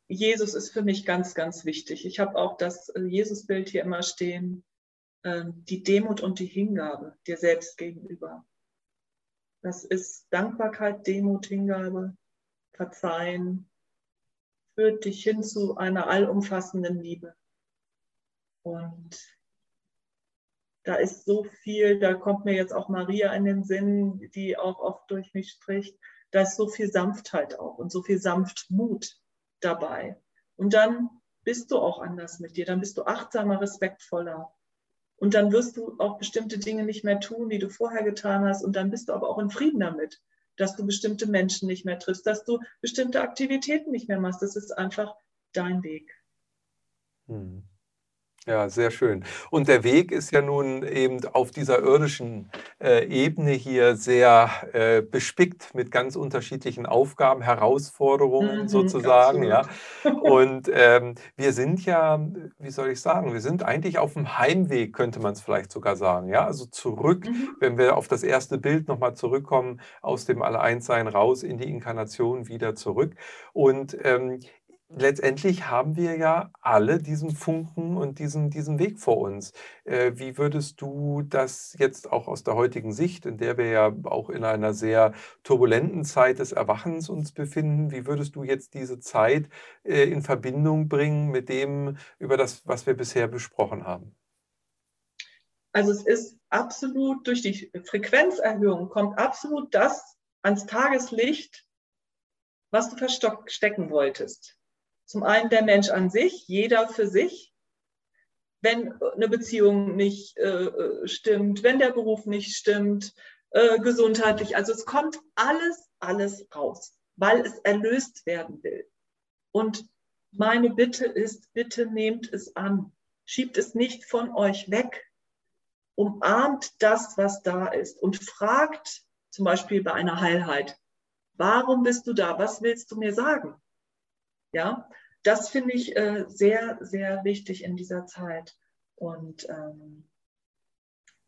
Jesus ist für mich ganz, ganz wichtig. Ich habe auch das äh, Jesus-Bild hier immer stehen die Demut und die Hingabe dir selbst gegenüber. Das ist Dankbarkeit, Demut, Hingabe, Verzeihen, führt dich hin zu einer allumfassenden Liebe. Und da ist so viel, da kommt mir jetzt auch Maria in den Sinn, die auch oft durch mich spricht. Da ist so viel Sanftheit auch und so viel Sanftmut dabei. Und dann bist du auch anders mit dir, dann bist du achtsamer, respektvoller. Und dann wirst du auch bestimmte Dinge nicht mehr tun, die du vorher getan hast. Und dann bist du aber auch in Frieden damit, dass du bestimmte Menschen nicht mehr triffst, dass du bestimmte Aktivitäten nicht mehr machst. Das ist einfach dein Weg. Hm. Ja, sehr schön. Und der Weg ist ja nun eben auf dieser irdischen äh, Ebene hier sehr äh, bespickt mit ganz unterschiedlichen Aufgaben, Herausforderungen Mhm, sozusagen, ja. <laughs> Und ähm, wir sind ja, wie soll ich sagen, wir sind eigentlich auf dem Heimweg, könnte man es vielleicht sogar sagen, ja. Also zurück, Mhm. wenn wir auf das erste Bild nochmal zurückkommen, aus dem Alle-Eins-Sein raus in die Inkarnation wieder zurück. Und ähm, letztendlich haben wir ja alle diesen Funken und diesen, diesen Weg vor uns. Äh, wie würdest du das jetzt auch aus der heutigen Sicht, in der wir ja auch in einer sehr turbulenten Zeit des Erwachens uns befinden, wie würdest du jetzt diese Zeit äh, in Verbindung bringen mit dem, über das, was wir bisher besprochen haben? Also es ist absolut durch die Frequenzerhöhung kommt absolut das ans Tageslicht, was du verstecken wolltest. Zum einen der Mensch an sich, jeder für sich. Wenn eine Beziehung nicht äh, stimmt, wenn der Beruf nicht stimmt, äh, gesundheitlich. Also es kommt alles, alles raus, weil es erlöst werden will. Und meine Bitte ist, bitte nehmt es an. Schiebt es nicht von euch weg. Umarmt das, was da ist und fragt zum Beispiel bei einer Heilheit, warum bist du da? Was willst du mir sagen? Ja, das finde ich äh, sehr, sehr wichtig in dieser Zeit. Und ähm,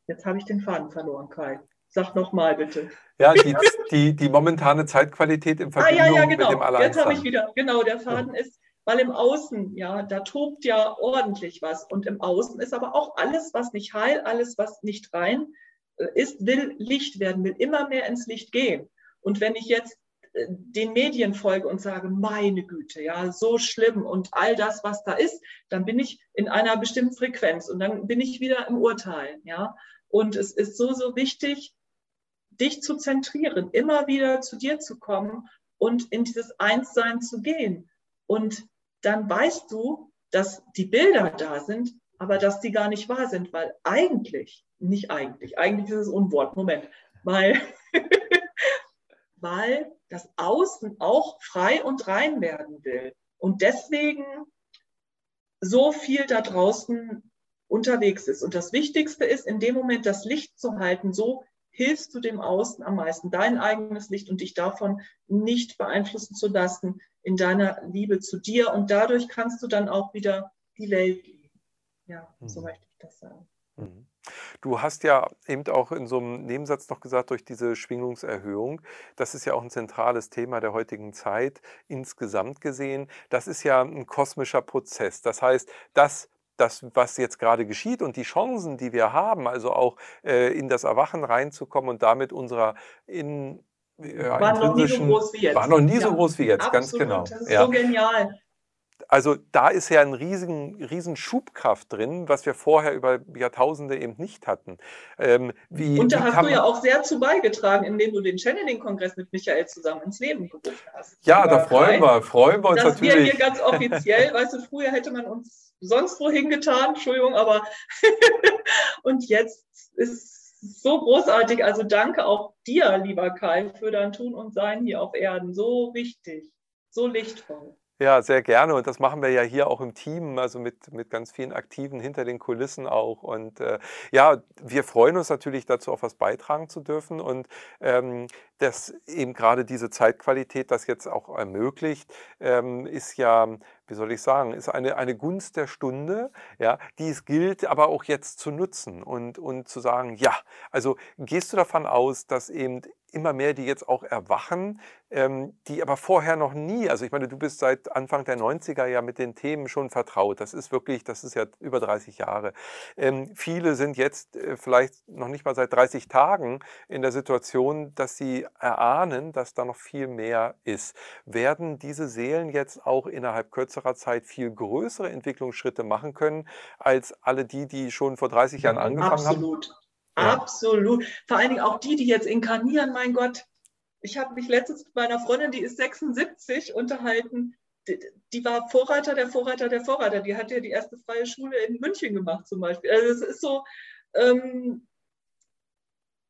jetzt habe ich den Faden verloren, Kai. Sag nochmal bitte. Ja, die, die, die momentane Zeitqualität in Verbindung ah, ja, ja, genau. mit dem Allein. Jetzt habe ich wieder, genau, der Faden ist, weil im Außen, ja, da tobt ja ordentlich was. Und im Außen ist aber auch alles, was nicht heil, alles, was nicht rein äh, ist, will Licht werden, will immer mehr ins Licht gehen. Und wenn ich jetzt den Medien folge und sage, meine Güte, ja, so schlimm und all das, was da ist, dann bin ich in einer bestimmten Frequenz und dann bin ich wieder im Urteil, ja. Und es ist so, so wichtig, dich zu zentrieren, immer wieder zu dir zu kommen und in dieses Einssein zu gehen. Und dann weißt du, dass die Bilder da sind, aber dass die gar nicht wahr sind, weil eigentlich, nicht eigentlich, eigentlich ist es Unwort, Moment, weil, <laughs> weil das Außen auch frei und rein werden will. Und deswegen so viel da draußen unterwegs ist. Und das Wichtigste ist, in dem Moment das Licht zu halten, so hilfst du dem Außen am meisten, dein eigenes Licht und dich davon nicht beeinflussen zu lassen in deiner Liebe zu dir. Und dadurch kannst du dann auch wieder die Welt lieben. Ja, so Mhm. möchte ich das sagen. Mhm. Du hast ja eben auch in so einem Nebensatz noch gesagt, durch diese Schwingungserhöhung, das ist ja auch ein zentrales Thema der heutigen Zeit insgesamt gesehen. Das ist ja ein kosmischer Prozess. Das heißt, das das, was jetzt gerade geschieht und die Chancen, die wir haben, also auch äh, in das Erwachen reinzukommen und damit unserer in, ja, War noch nie so groß wie jetzt. war noch nie so Ja, groß wie jetzt, ganz Absolut, genau. das ist Ja. so genial. Also da ist ja ein riesen, riesen Schubkraft drin, was wir vorher über Jahrtausende eben nicht hatten. Ähm, wie, Und da hast du ja auch sehr zu beigetragen, indem du den Channeling-Kongress mit Michael zusammen ins Leben gerufen hast. Ja, da freuen Kai, wir, freuen wir uns Dass wir natürlich. hier ganz offiziell, <laughs> weißt du, früher hätte man uns sonst wohin getan, Entschuldigung, aber <laughs> und jetzt ist es so großartig. Also danke auch dir, lieber Kai, für dein Tun und Sein hier auf Erden. So wichtig, so lichtvoll. Ja, sehr gerne. Und das machen wir ja hier auch im Team, also mit, mit ganz vielen Aktiven hinter den Kulissen auch. Und äh, ja, wir freuen uns natürlich dazu, auch was beitragen zu dürfen. Und ähm, dass eben gerade diese Zeitqualität das jetzt auch ermöglicht, ähm, ist ja, wie soll ich sagen, ist eine, eine Gunst der Stunde, ja, die es gilt aber auch jetzt zu nutzen und, und zu sagen, ja, also gehst du davon aus, dass eben immer mehr, die jetzt auch erwachen, ähm, die aber vorher noch nie, also ich meine, du bist seit Anfang der 90er ja mit den Themen schon vertraut. Das ist wirklich, das ist ja über 30 Jahre. Ähm, viele sind jetzt äh, vielleicht noch nicht mal seit 30 Tagen in der Situation, dass sie erahnen, dass da noch viel mehr ist. Werden diese Seelen jetzt auch innerhalb kürzerer Zeit viel größere Entwicklungsschritte machen können, als alle die, die schon vor 30 Jahren angefangen haben? Absolut. Ja. Absolut. Vor allen Dingen auch die, die jetzt inkarnieren, mein Gott. Ich habe mich letztens mit meiner Freundin, die ist 76, unterhalten. Die, die war Vorreiter der Vorreiter der Vorreiter. Die hat ja die erste freie Schule in München gemacht zum Beispiel. Also es ist so, ähm,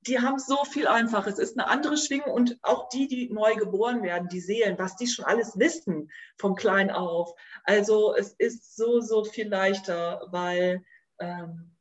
die haben so viel einfach. Es ist eine andere Schwingung und auch die, die neu geboren werden, die Seelen, was die schon alles wissen von klein auf. Also es ist so, so viel leichter, weil ähm,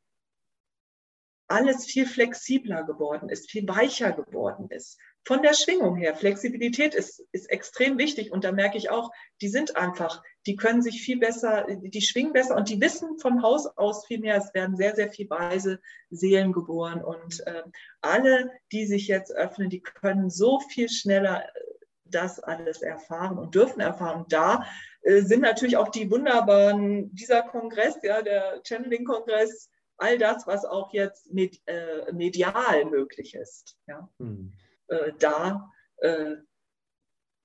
alles viel flexibler geworden ist, viel weicher geworden ist. Von der Schwingung her, Flexibilität ist, ist extrem wichtig und da merke ich auch, die sind einfach, die können sich viel besser, die schwingen besser und die wissen von Haus aus viel mehr. Es werden sehr, sehr viel weise Seelen geboren und äh, alle, die sich jetzt öffnen, die können so viel schneller äh, das alles erfahren und dürfen erfahren. Da äh, sind natürlich auch die wunderbaren, dieser Kongress, ja, der Channeling-Kongress, all das, was auch jetzt med, äh, medial möglich ist. Ja. Mhm. Äh, da, äh,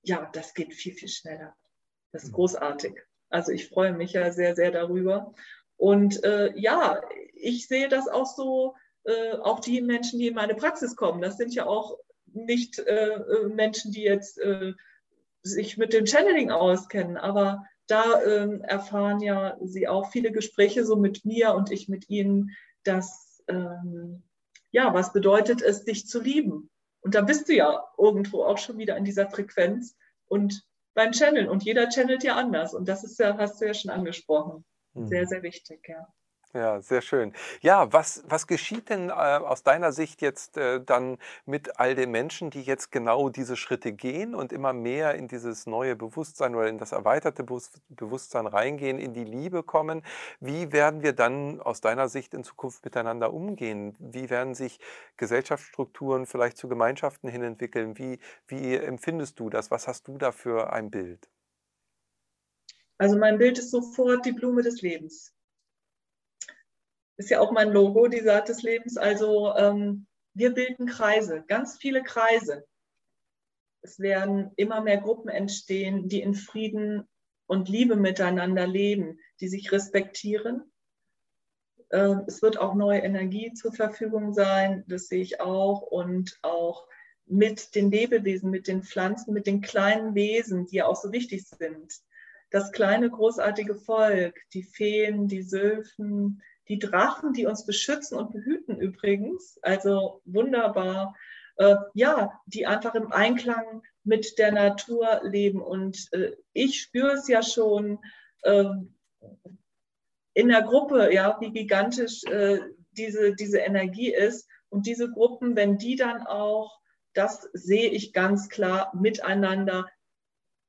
ja, das geht viel, viel schneller. Das ist mhm. großartig. Also ich freue mich ja sehr, sehr darüber. Und äh, ja, ich sehe das auch so, äh, auch die Menschen, die in meine Praxis kommen, das sind ja auch nicht äh, Menschen, die jetzt sich mit dem Channeling auskennen, aber da ähm, erfahren ja sie auch viele Gespräche so mit mir und ich mit ihnen, dass ähm, ja, was bedeutet es, dich zu lieben? Und da bist du ja irgendwo auch schon wieder in dieser Frequenz und beim Channeln. Und jeder channelt ja anders. Und das ist ja, hast du ja schon angesprochen. Sehr, mhm. sehr wichtig, ja. Ja, sehr schön. Ja, was, was geschieht denn äh, aus deiner Sicht jetzt äh, dann mit all den Menschen, die jetzt genau diese Schritte gehen und immer mehr in dieses neue Bewusstsein oder in das erweiterte Bewusstsein reingehen, in die Liebe kommen? Wie werden wir dann aus deiner Sicht in Zukunft miteinander umgehen? Wie werden sich Gesellschaftsstrukturen vielleicht zu Gemeinschaften hin entwickeln? Wie, wie empfindest du das? Was hast du da für ein Bild? Also mein Bild ist sofort die Blume des Lebens ist ja auch mein Logo, die Saat des Lebens. Also ähm, wir bilden Kreise, ganz viele Kreise. Es werden immer mehr Gruppen entstehen, die in Frieden und Liebe miteinander leben, die sich respektieren. Ähm, es wird auch neue Energie zur Verfügung sein, das sehe ich auch. Und auch mit den Lebewesen, mit den Pflanzen, mit den kleinen Wesen, die ja auch so wichtig sind. Das kleine, großartige Volk, die Feen, die Sylphen, die Drachen, die uns beschützen und behüten übrigens, also wunderbar, äh, ja, die einfach im Einklang mit der Natur leben. Und äh, ich spüre es ja schon äh, in der Gruppe, ja, wie gigantisch äh, diese, diese Energie ist. Und diese Gruppen, wenn die dann auch, das sehe ich ganz klar, miteinander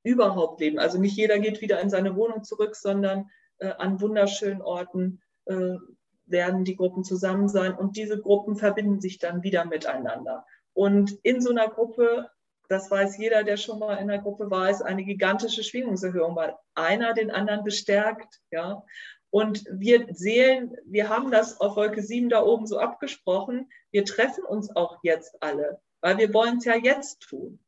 überhaupt leben. Also nicht jeder geht wieder in seine Wohnung zurück, sondern äh, an wunderschönen Orten äh, werden die Gruppen zusammen sein und diese Gruppen verbinden sich dann wieder miteinander. Und in so einer Gruppe, das weiß jeder, der schon mal in einer Gruppe war, ist eine gigantische Schwingungserhöhung, weil einer den anderen bestärkt, ja. Und wir Seelen, wir haben das auf Wolke 7 da oben so abgesprochen. Wir treffen uns auch jetzt alle, weil wir wollen es ja jetzt tun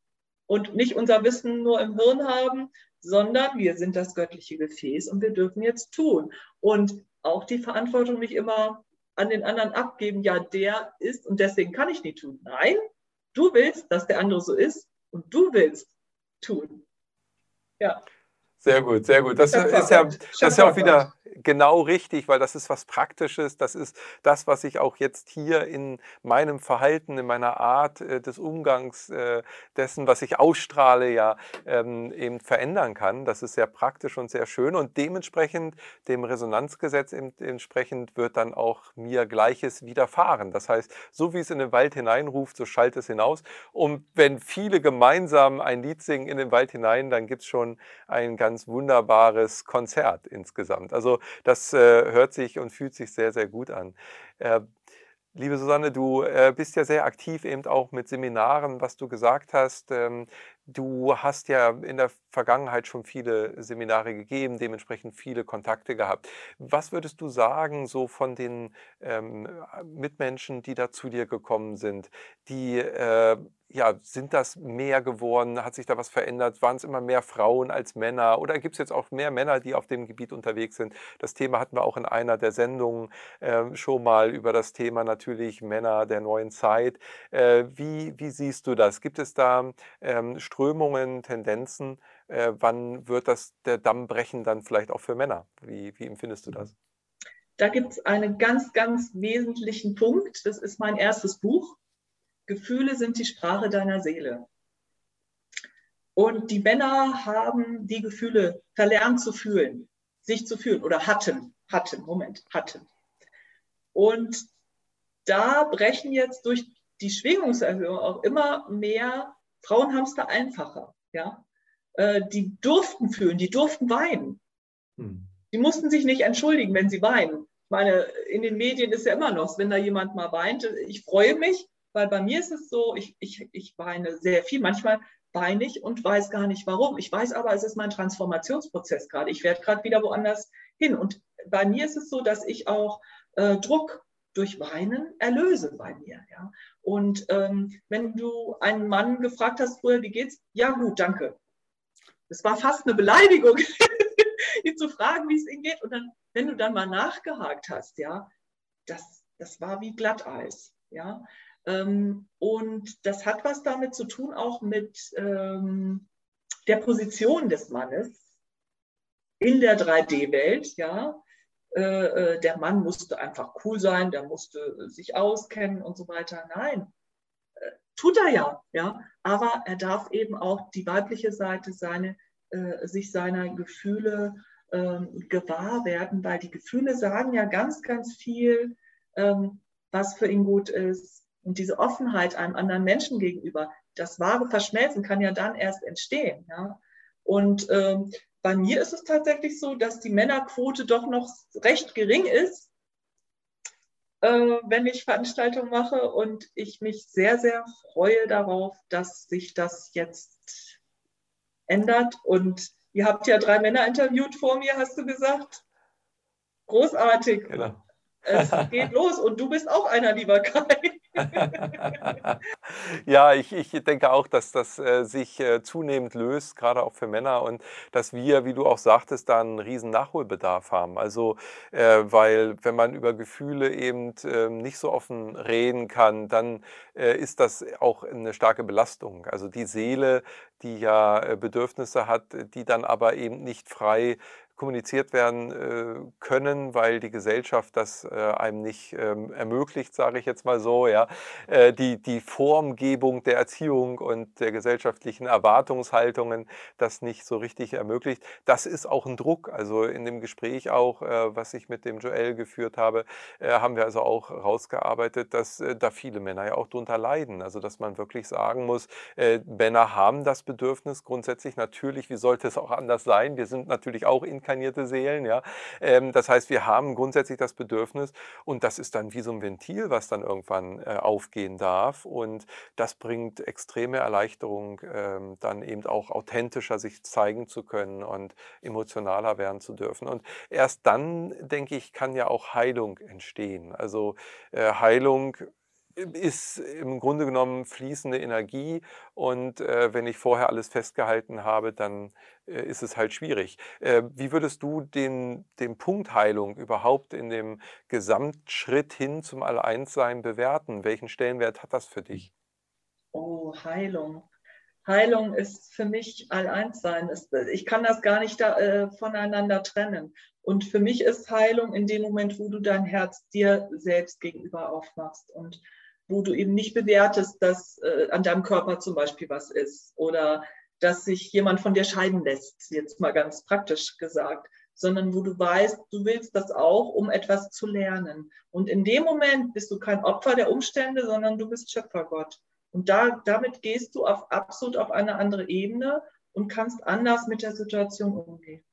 und nicht unser Wissen nur im Hirn haben, sondern wir sind das göttliche Gefäß und wir dürfen jetzt tun. Und auch die Verantwortung nicht immer an den anderen abgeben, ja, der ist und deswegen kann ich nicht tun. Nein, du willst, dass der andere so ist und du willst tun. Ja. Sehr gut, sehr gut. Das, ist ja, das ist ja auch wieder genau richtig, weil das ist was Praktisches. Das ist das, was ich auch jetzt hier in meinem Verhalten, in meiner Art äh, des Umgangs, äh, dessen, was ich ausstrahle, ja ähm, eben verändern kann. Das ist sehr praktisch und sehr schön und dementsprechend dem Resonanzgesetz entsprechend wird dann auch mir Gleiches widerfahren. Das heißt, so wie es in den Wald hineinruft, so schallt es hinaus. Und wenn viele gemeinsam ein Lied singen in den Wald hinein, dann gibt es schon ein ganz ganz wunderbares Konzert insgesamt. Also das äh, hört sich und fühlt sich sehr, sehr gut an. Äh, Liebe Susanne, du äh, bist ja sehr aktiv eben auch mit Seminaren, was du gesagt hast. Ähm, Du hast ja in der Vergangenheit schon viele Seminare gegeben, dementsprechend viele Kontakte gehabt. Was würdest du sagen, so von den ähm, Mitmenschen, die da zu dir gekommen sind? Die, äh, ja, sind das mehr geworden? Hat sich da was verändert? Waren es immer mehr Frauen als Männer? Oder gibt es jetzt auch mehr Männer, die auf dem Gebiet unterwegs sind? Das Thema hatten wir auch in einer der Sendungen äh, schon mal über das Thema natürlich Männer der neuen Zeit. Äh, wie, wie siehst du das? Gibt es da ähm, Strömungen, Tendenzen, äh, wann wird das der Damm brechen dann vielleicht auch für Männer? Wie, wie empfindest du das? Da gibt es einen ganz, ganz wesentlichen Punkt. Das ist mein erstes Buch. Gefühle sind die Sprache deiner Seele. Und die Männer haben die Gefühle verlernt zu fühlen, sich zu fühlen oder hatten, hatten, Moment, hatten. Und da brechen jetzt durch die Schwingungserhöhung auch immer mehr, Frauen haben es da einfacher, ja. Äh, die durften fühlen, die durften weinen. Hm. Die mussten sich nicht entschuldigen, wenn sie weinen. Ich meine, in den Medien ist ja immer noch, wenn da jemand mal weint, ich freue mich, weil bei mir ist es so, ich, ich, ich weine sehr viel. Manchmal weine ich und weiß gar nicht warum. Ich weiß aber, es ist mein Transformationsprozess gerade. Ich werde gerade wieder woanders hin. Und bei mir ist es so, dass ich auch äh, Druck durch Weinen erlöse bei mir. Ja? Und ähm, wenn du einen Mann gefragt hast früher, wie geht's? Ja, gut, danke. Es war fast eine Beleidigung, <laughs> ihn zu fragen, wie es ihm geht. Und dann, wenn du dann mal nachgehakt hast, ja, das, das war wie Glatteis. Ja? Ähm, und das hat was damit zu tun, auch mit ähm, der Position des Mannes in der 3D-Welt. Ja? Äh, äh, der Mann musste einfach cool sein, der musste sich auskennen und so weiter. Nein, tut er ja, ja. Aber er darf eben auch die weibliche Seite seine, äh, sich seiner Gefühle ähm, gewahr werden, weil die Gefühle sagen ja ganz, ganz viel, ähm, was für ihn gut ist. Und diese Offenheit einem anderen Menschen gegenüber, das wahre Verschmelzen kann ja dann erst entstehen. Ja? Und ähm, bei mir ist es tatsächlich so, dass die Männerquote doch noch recht gering ist, wenn ich Veranstaltungen mache. Und ich mich sehr, sehr freue darauf, dass sich das jetzt ändert. Und ihr habt ja drei Männer interviewt vor mir, hast du gesagt. Großartig. Genau. Es geht los und du bist auch einer, lieber Kai. <laughs> ja, ich, ich denke auch, dass das äh, sich äh, zunehmend löst, gerade auch für Männer und dass wir, wie du auch sagtest, da einen riesen Nachholbedarf haben. Also, äh, weil wenn man über Gefühle eben ähm, nicht so offen reden kann, dann äh, ist das auch eine starke Belastung. Also die Seele, die ja äh, Bedürfnisse hat, die dann aber eben nicht frei kommuniziert werden äh, können, weil die Gesellschaft das äh, einem nicht ähm, ermöglicht, sage ich jetzt mal so. Ja, äh, die die Formgebung der Erziehung und der gesellschaftlichen Erwartungshaltungen das nicht so richtig ermöglicht. Das ist auch ein Druck. Also in dem Gespräch auch, was ich mit dem Joel geführt habe, haben wir also auch rausgearbeitet, dass da viele Männer ja auch drunter leiden. Also dass man wirklich sagen muss, Männer haben das Bedürfnis grundsätzlich natürlich. Wie sollte es auch anders sein? Wir sind natürlich auch in inkarnierte Seelen. Ja? Ähm, das heißt, wir haben grundsätzlich das Bedürfnis und das ist dann wie so ein Ventil, was dann irgendwann äh, aufgehen darf. Und das bringt extreme Erleichterung, ähm, dann eben auch authentischer sich zeigen zu können und emotionaler werden zu dürfen. Und erst dann, denke ich, kann ja auch Heilung entstehen. Also äh, Heilung ist im Grunde genommen fließende Energie und äh, wenn ich vorher alles festgehalten habe, dann äh, ist es halt schwierig. Äh, wie würdest du den, den Punkt Heilung überhaupt in dem Gesamtschritt hin zum All-Eins-Sein bewerten? Welchen Stellenwert hat das für dich? Oh, Heilung. Heilung ist für mich All-Eins-Sein. Ich kann das gar nicht da, äh, voneinander trennen. Und für mich ist Heilung in dem Moment, wo du dein Herz dir selbst gegenüber aufmachst und wo du eben nicht bewertest, dass äh, an deinem Körper zum Beispiel was ist oder dass sich jemand von dir scheiden lässt, jetzt mal ganz praktisch gesagt, sondern wo du weißt, du willst das auch, um etwas zu lernen. Und in dem Moment bist du kein Opfer der Umstände, sondern du bist Schöpfergott. Und da, damit gehst du auf, absolut auf eine andere Ebene und kannst anders mit der Situation umgehen.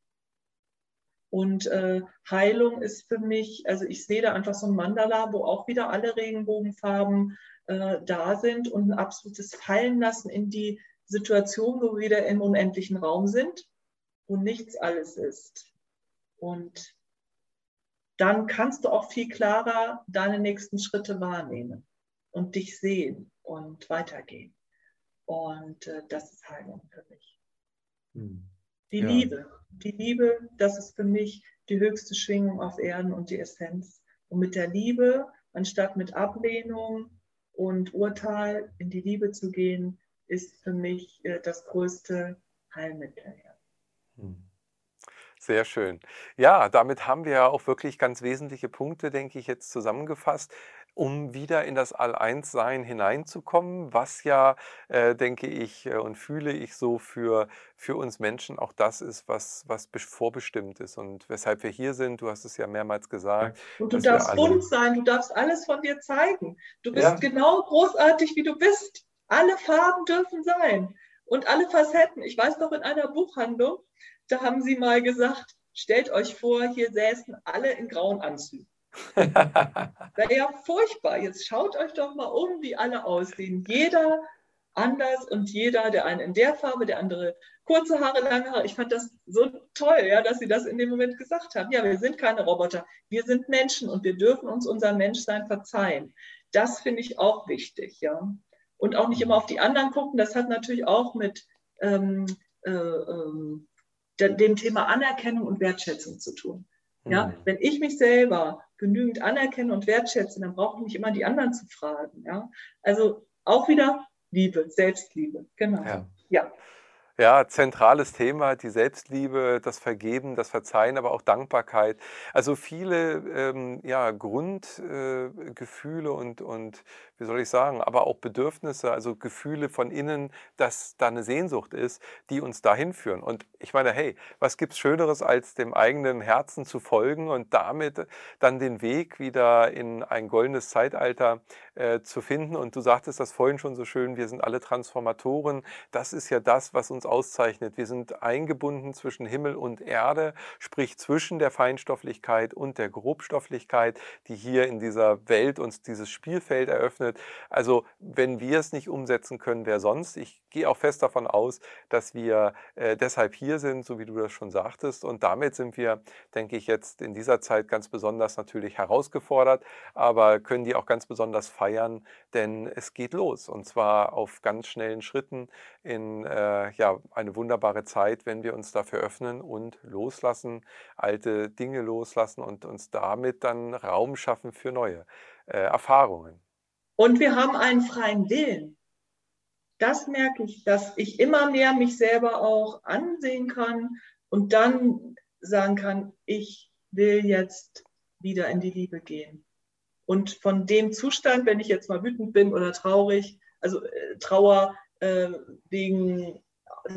Und äh, Heilung ist für mich, also ich sehe da einfach so ein Mandala, wo auch wieder alle Regenbogenfarben äh, da sind und ein absolutes Fallenlassen in die Situation, wo wir wieder im unendlichen Raum sind, wo nichts alles ist. Und dann kannst du auch viel klarer deine nächsten Schritte wahrnehmen und dich sehen und weitergehen. Und äh, das ist Heilung für mich. Hm. Die ja. Liebe. Die Liebe, das ist für mich die höchste Schwingung auf Erden und die Essenz. Und mit der Liebe, anstatt mit Ablehnung und Urteil in die Liebe zu gehen, ist für mich äh, das größte Heilmittel. Hm. Sehr schön. Ja, damit haben wir ja auch wirklich ganz wesentliche Punkte, denke ich, jetzt zusammengefasst, um wieder in das All-Eins-Sein hineinzukommen, was ja, äh, denke ich äh, und fühle ich so für, für uns Menschen auch das ist, was, was vorbestimmt ist und weshalb wir hier sind. Du hast es ja mehrmals gesagt. Und du darfst bunt sein, du darfst alles von dir zeigen. Du bist ja. genau großartig, wie du bist. Alle Farben dürfen sein und alle Facetten. Ich weiß noch in einer Buchhandlung, da haben sie mal gesagt, stellt euch vor, hier säßen alle in grauen Anzügen. <laughs> Wäre ja furchtbar. Jetzt schaut euch doch mal um, wie alle aussehen. Jeder anders und jeder, der eine in der Farbe, der andere kurze Haare, lange Haare. Ich fand das so toll, ja, dass sie das in dem Moment gesagt haben. Ja, wir sind keine Roboter, wir sind Menschen und wir dürfen uns unser Menschsein verzeihen. Das finde ich auch wichtig, ja. Und auch nicht immer auf die anderen gucken. Das hat natürlich auch mit ähm, äh, ähm, dem Thema Anerkennung und Wertschätzung zu tun. Ja, mhm. wenn ich mich selber genügend anerkenne und wertschätze, dann brauche ich nicht immer die anderen zu fragen. Ja, also auch wieder Liebe, Selbstliebe. Genau. Ja. ja. Ja, zentrales Thema, die Selbstliebe, das Vergeben, das Verzeihen, aber auch Dankbarkeit. Also viele ähm, ja, Grundgefühle äh, und, und wie soll ich sagen, aber auch Bedürfnisse, also Gefühle von innen, dass da eine Sehnsucht ist, die uns dahin führen. Und ich meine, hey, was gibt es Schöneres, als dem eigenen Herzen zu folgen und damit dann den Weg wieder in ein goldenes Zeitalter äh, zu finden? Und du sagtest das vorhin schon so schön, wir sind alle Transformatoren. Das ist ja das, was uns auszeichnet. Wir sind eingebunden zwischen Himmel und Erde, sprich zwischen der Feinstofflichkeit und der Grobstofflichkeit, die hier in dieser Welt uns dieses Spielfeld eröffnet. Also wenn wir es nicht umsetzen können, wer sonst? Ich gehe auch fest davon aus, dass wir äh, deshalb hier sind, so wie du das schon sagtest. Und damit sind wir, denke ich, jetzt in dieser Zeit ganz besonders natürlich herausgefordert, aber können die auch ganz besonders feiern, denn es geht los. Und zwar auf ganz schnellen Schritten in äh, ja, eine wunderbare Zeit, wenn wir uns dafür öffnen und loslassen, alte Dinge loslassen und uns damit dann Raum schaffen für neue äh, Erfahrungen. Und wir haben einen freien Willen. Das merke ich, dass ich immer mehr mich selber auch ansehen kann und dann sagen kann, ich will jetzt wieder in die Liebe gehen. Und von dem Zustand, wenn ich jetzt mal wütend bin oder traurig, also äh, Trauer äh, wegen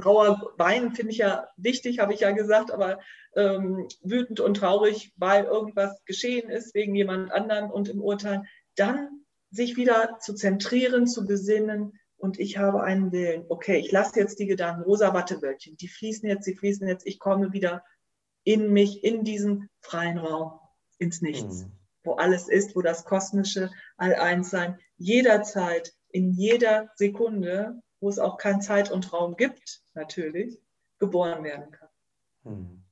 Trauer weinen finde ich ja wichtig, habe ich ja gesagt, aber ähm, wütend und traurig, weil irgendwas geschehen ist wegen jemand anderen und im Urteil, dann sich wieder zu zentrieren, zu besinnen und ich habe einen Willen. Okay, ich lasse jetzt die Gedanken, rosa Wattewölkchen, die fließen jetzt, die fließen jetzt, ich komme wieder in mich, in diesen freien Raum, ins Nichts, mhm. Wo alles ist, wo das kosmische All-Eins-Sein jederzeit, in jeder Sekunde, wo es auch kein Zeit und Raum gibt, natürlich, geboren werden kann. Mhm.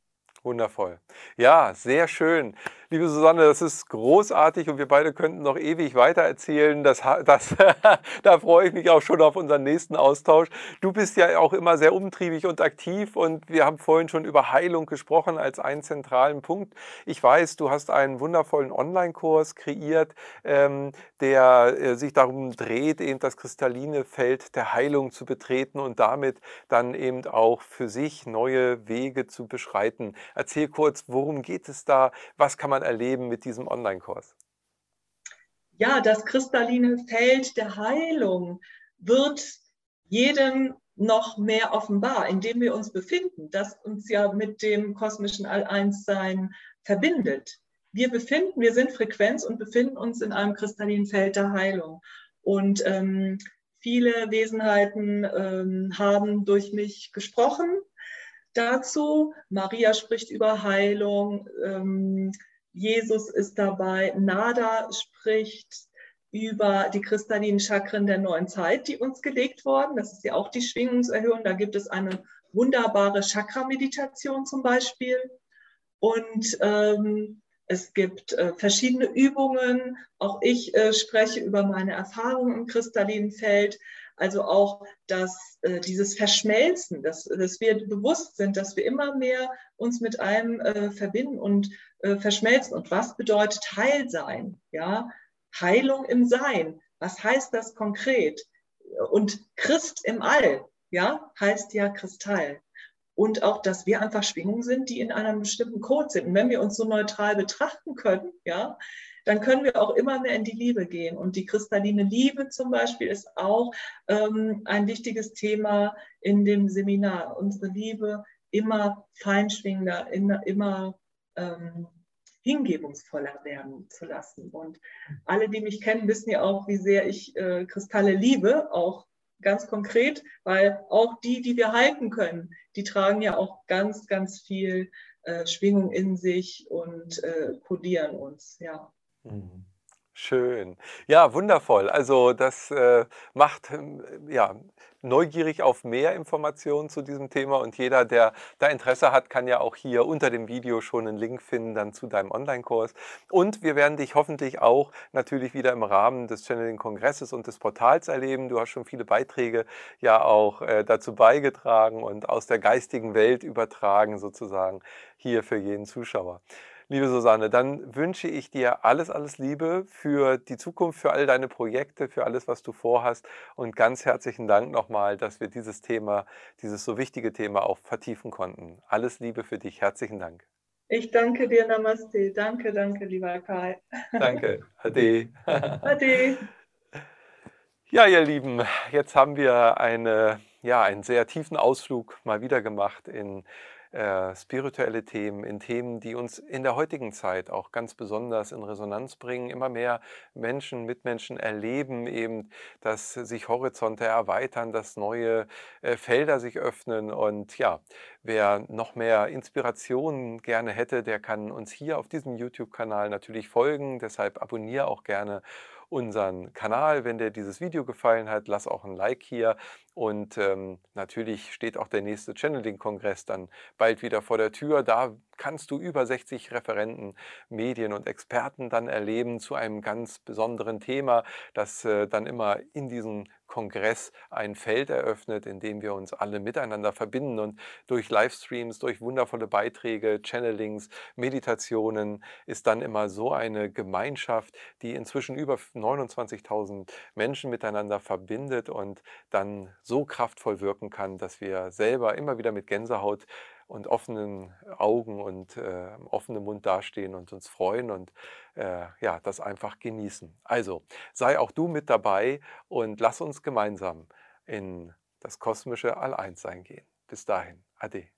Wundervoll. Ja, sehr schön. Liebe Susanne, das ist großartig und wir beide könnten noch ewig weiter erzählen. Das, das, <laughs> da freue ich mich auch schon auf unseren nächsten Austausch. Du bist ja auch immer sehr umtriebig und aktiv und wir haben vorhin schon über Heilung gesprochen als einen zentralen Punkt. Ich weiß, du hast einen wundervollen Online-Kurs kreiert, ähm, der äh, sich darum dreht, eben das kristalline Feld der Heilung zu betreten und damit dann eben auch für sich neue Wege zu beschreiten. Erzähl kurz, worum geht es da? Was kann man man erleben mit diesem Online-Kurs? Ja, das kristalline Feld der Heilung wird jedem noch mehr offenbar, in dem wir uns befinden, das uns ja mit dem kosmischen All-Eins-Sein verbindet. Wir befinden, wir sind Frequenz und befinden uns in einem kristallinen Feld der Heilung. Und ähm, viele Wesenheiten ähm, haben durch mich gesprochen dazu. Maria spricht über Heilung. Ähm, Jesus ist dabei, Nada spricht über die kristallinen Chakren der neuen Zeit, die uns gelegt wurden. Das ist ja auch die Schwingungserhöhung. Da gibt es eine wunderbare Chakra-Meditation zum Beispiel. Und ähm, es gibt äh, verschiedene Übungen. Auch ich äh, spreche über meine Erfahrungen im kristallinen Feld. Also auch dass äh, dieses Verschmelzen, dass, dass wir bewusst sind, dass wir immer mehr uns mit allem äh, verbinden und äh, verschmelzen. Und was bedeutet Heilsein? Ja, Heilung im Sein. Was heißt das konkret? Und Christ im All, ja, heißt ja Kristall. und auch, dass wir einfach Schwingungen sind, die in einem bestimmten Code sind. Und wenn wir uns so neutral betrachten können, ja, dann können wir auch immer mehr in die Liebe gehen. Und die kristalline Liebe zum Beispiel ist auch ähm, ein wichtiges Thema in dem Seminar. Unsere Liebe immer feinschwingender, immer ähm, hingebungsvoller werden zu lassen. Und alle, die mich kennen, wissen ja auch, wie sehr ich äh, Kristalle liebe, auch ganz konkret, weil auch die, die wir halten können, die tragen ja auch ganz, ganz viel äh, Schwingung in sich und äh, kodieren uns, ja. Mhm. Schön. Ja, wundervoll. Also das äh, macht ähm, ja neugierig auf mehr Informationen zu diesem Thema und jeder, der da Interesse hat, kann ja auch hier unter dem Video schon einen Link finden dann zu deinem Online-Kurs. Und wir werden dich hoffentlich auch natürlich wieder im Rahmen des Channeling-Kongresses und des Portals erleben. Du hast schon viele Beiträge ja auch äh, dazu beigetragen und aus der geistigen Welt übertragen sozusagen hier für jeden Zuschauer. Liebe Susanne, dann wünsche ich dir alles, alles Liebe für die Zukunft, für all deine Projekte, für alles, was du vorhast. Und ganz herzlichen Dank nochmal, dass wir dieses Thema, dieses so wichtige Thema auch vertiefen konnten. Alles Liebe für dich. Herzlichen Dank. Ich danke dir, Namaste. Danke, danke, lieber Kai. Danke. <laughs> Ade. Ade. <laughs> Ja, ihr Lieben, jetzt haben wir eine, ja, einen sehr tiefen Ausflug mal wieder gemacht in äh, spirituelle Themen, in Themen, die uns in der heutigen Zeit auch ganz besonders in Resonanz bringen. Immer mehr Menschen, Mitmenschen erleben eben, dass sich Horizonte erweitern, dass neue äh, Felder sich öffnen. Und ja, wer noch mehr Inspirationen gerne hätte, der kann uns hier auf diesem YouTube-Kanal natürlich folgen. Deshalb abonniere auch gerne unseren Kanal. Wenn dir dieses Video gefallen hat, lass auch ein Like hier. Und ähm, natürlich steht auch der nächste Channeling-Kongress dann bald wieder vor der Tür. Da kannst du über 60 Referenten, Medien und Experten dann erleben zu einem ganz besonderen Thema, das äh, dann immer in diesem Kongress ein Feld eröffnet, in dem wir uns alle miteinander verbinden und durch Livestreams, durch wundervolle Beiträge, Channelings, Meditationen ist dann immer so eine Gemeinschaft, die inzwischen über 29.000 Menschen miteinander verbindet und dann so kraftvoll wirken kann, dass wir selber immer wieder mit Gänsehaut und offenen Augen und äh, offenem Mund dastehen und uns freuen und äh, ja, das einfach genießen. Also sei auch du mit dabei und lass uns gemeinsam in das kosmische All-Eins-Sein gehen. Bis dahin, Ade.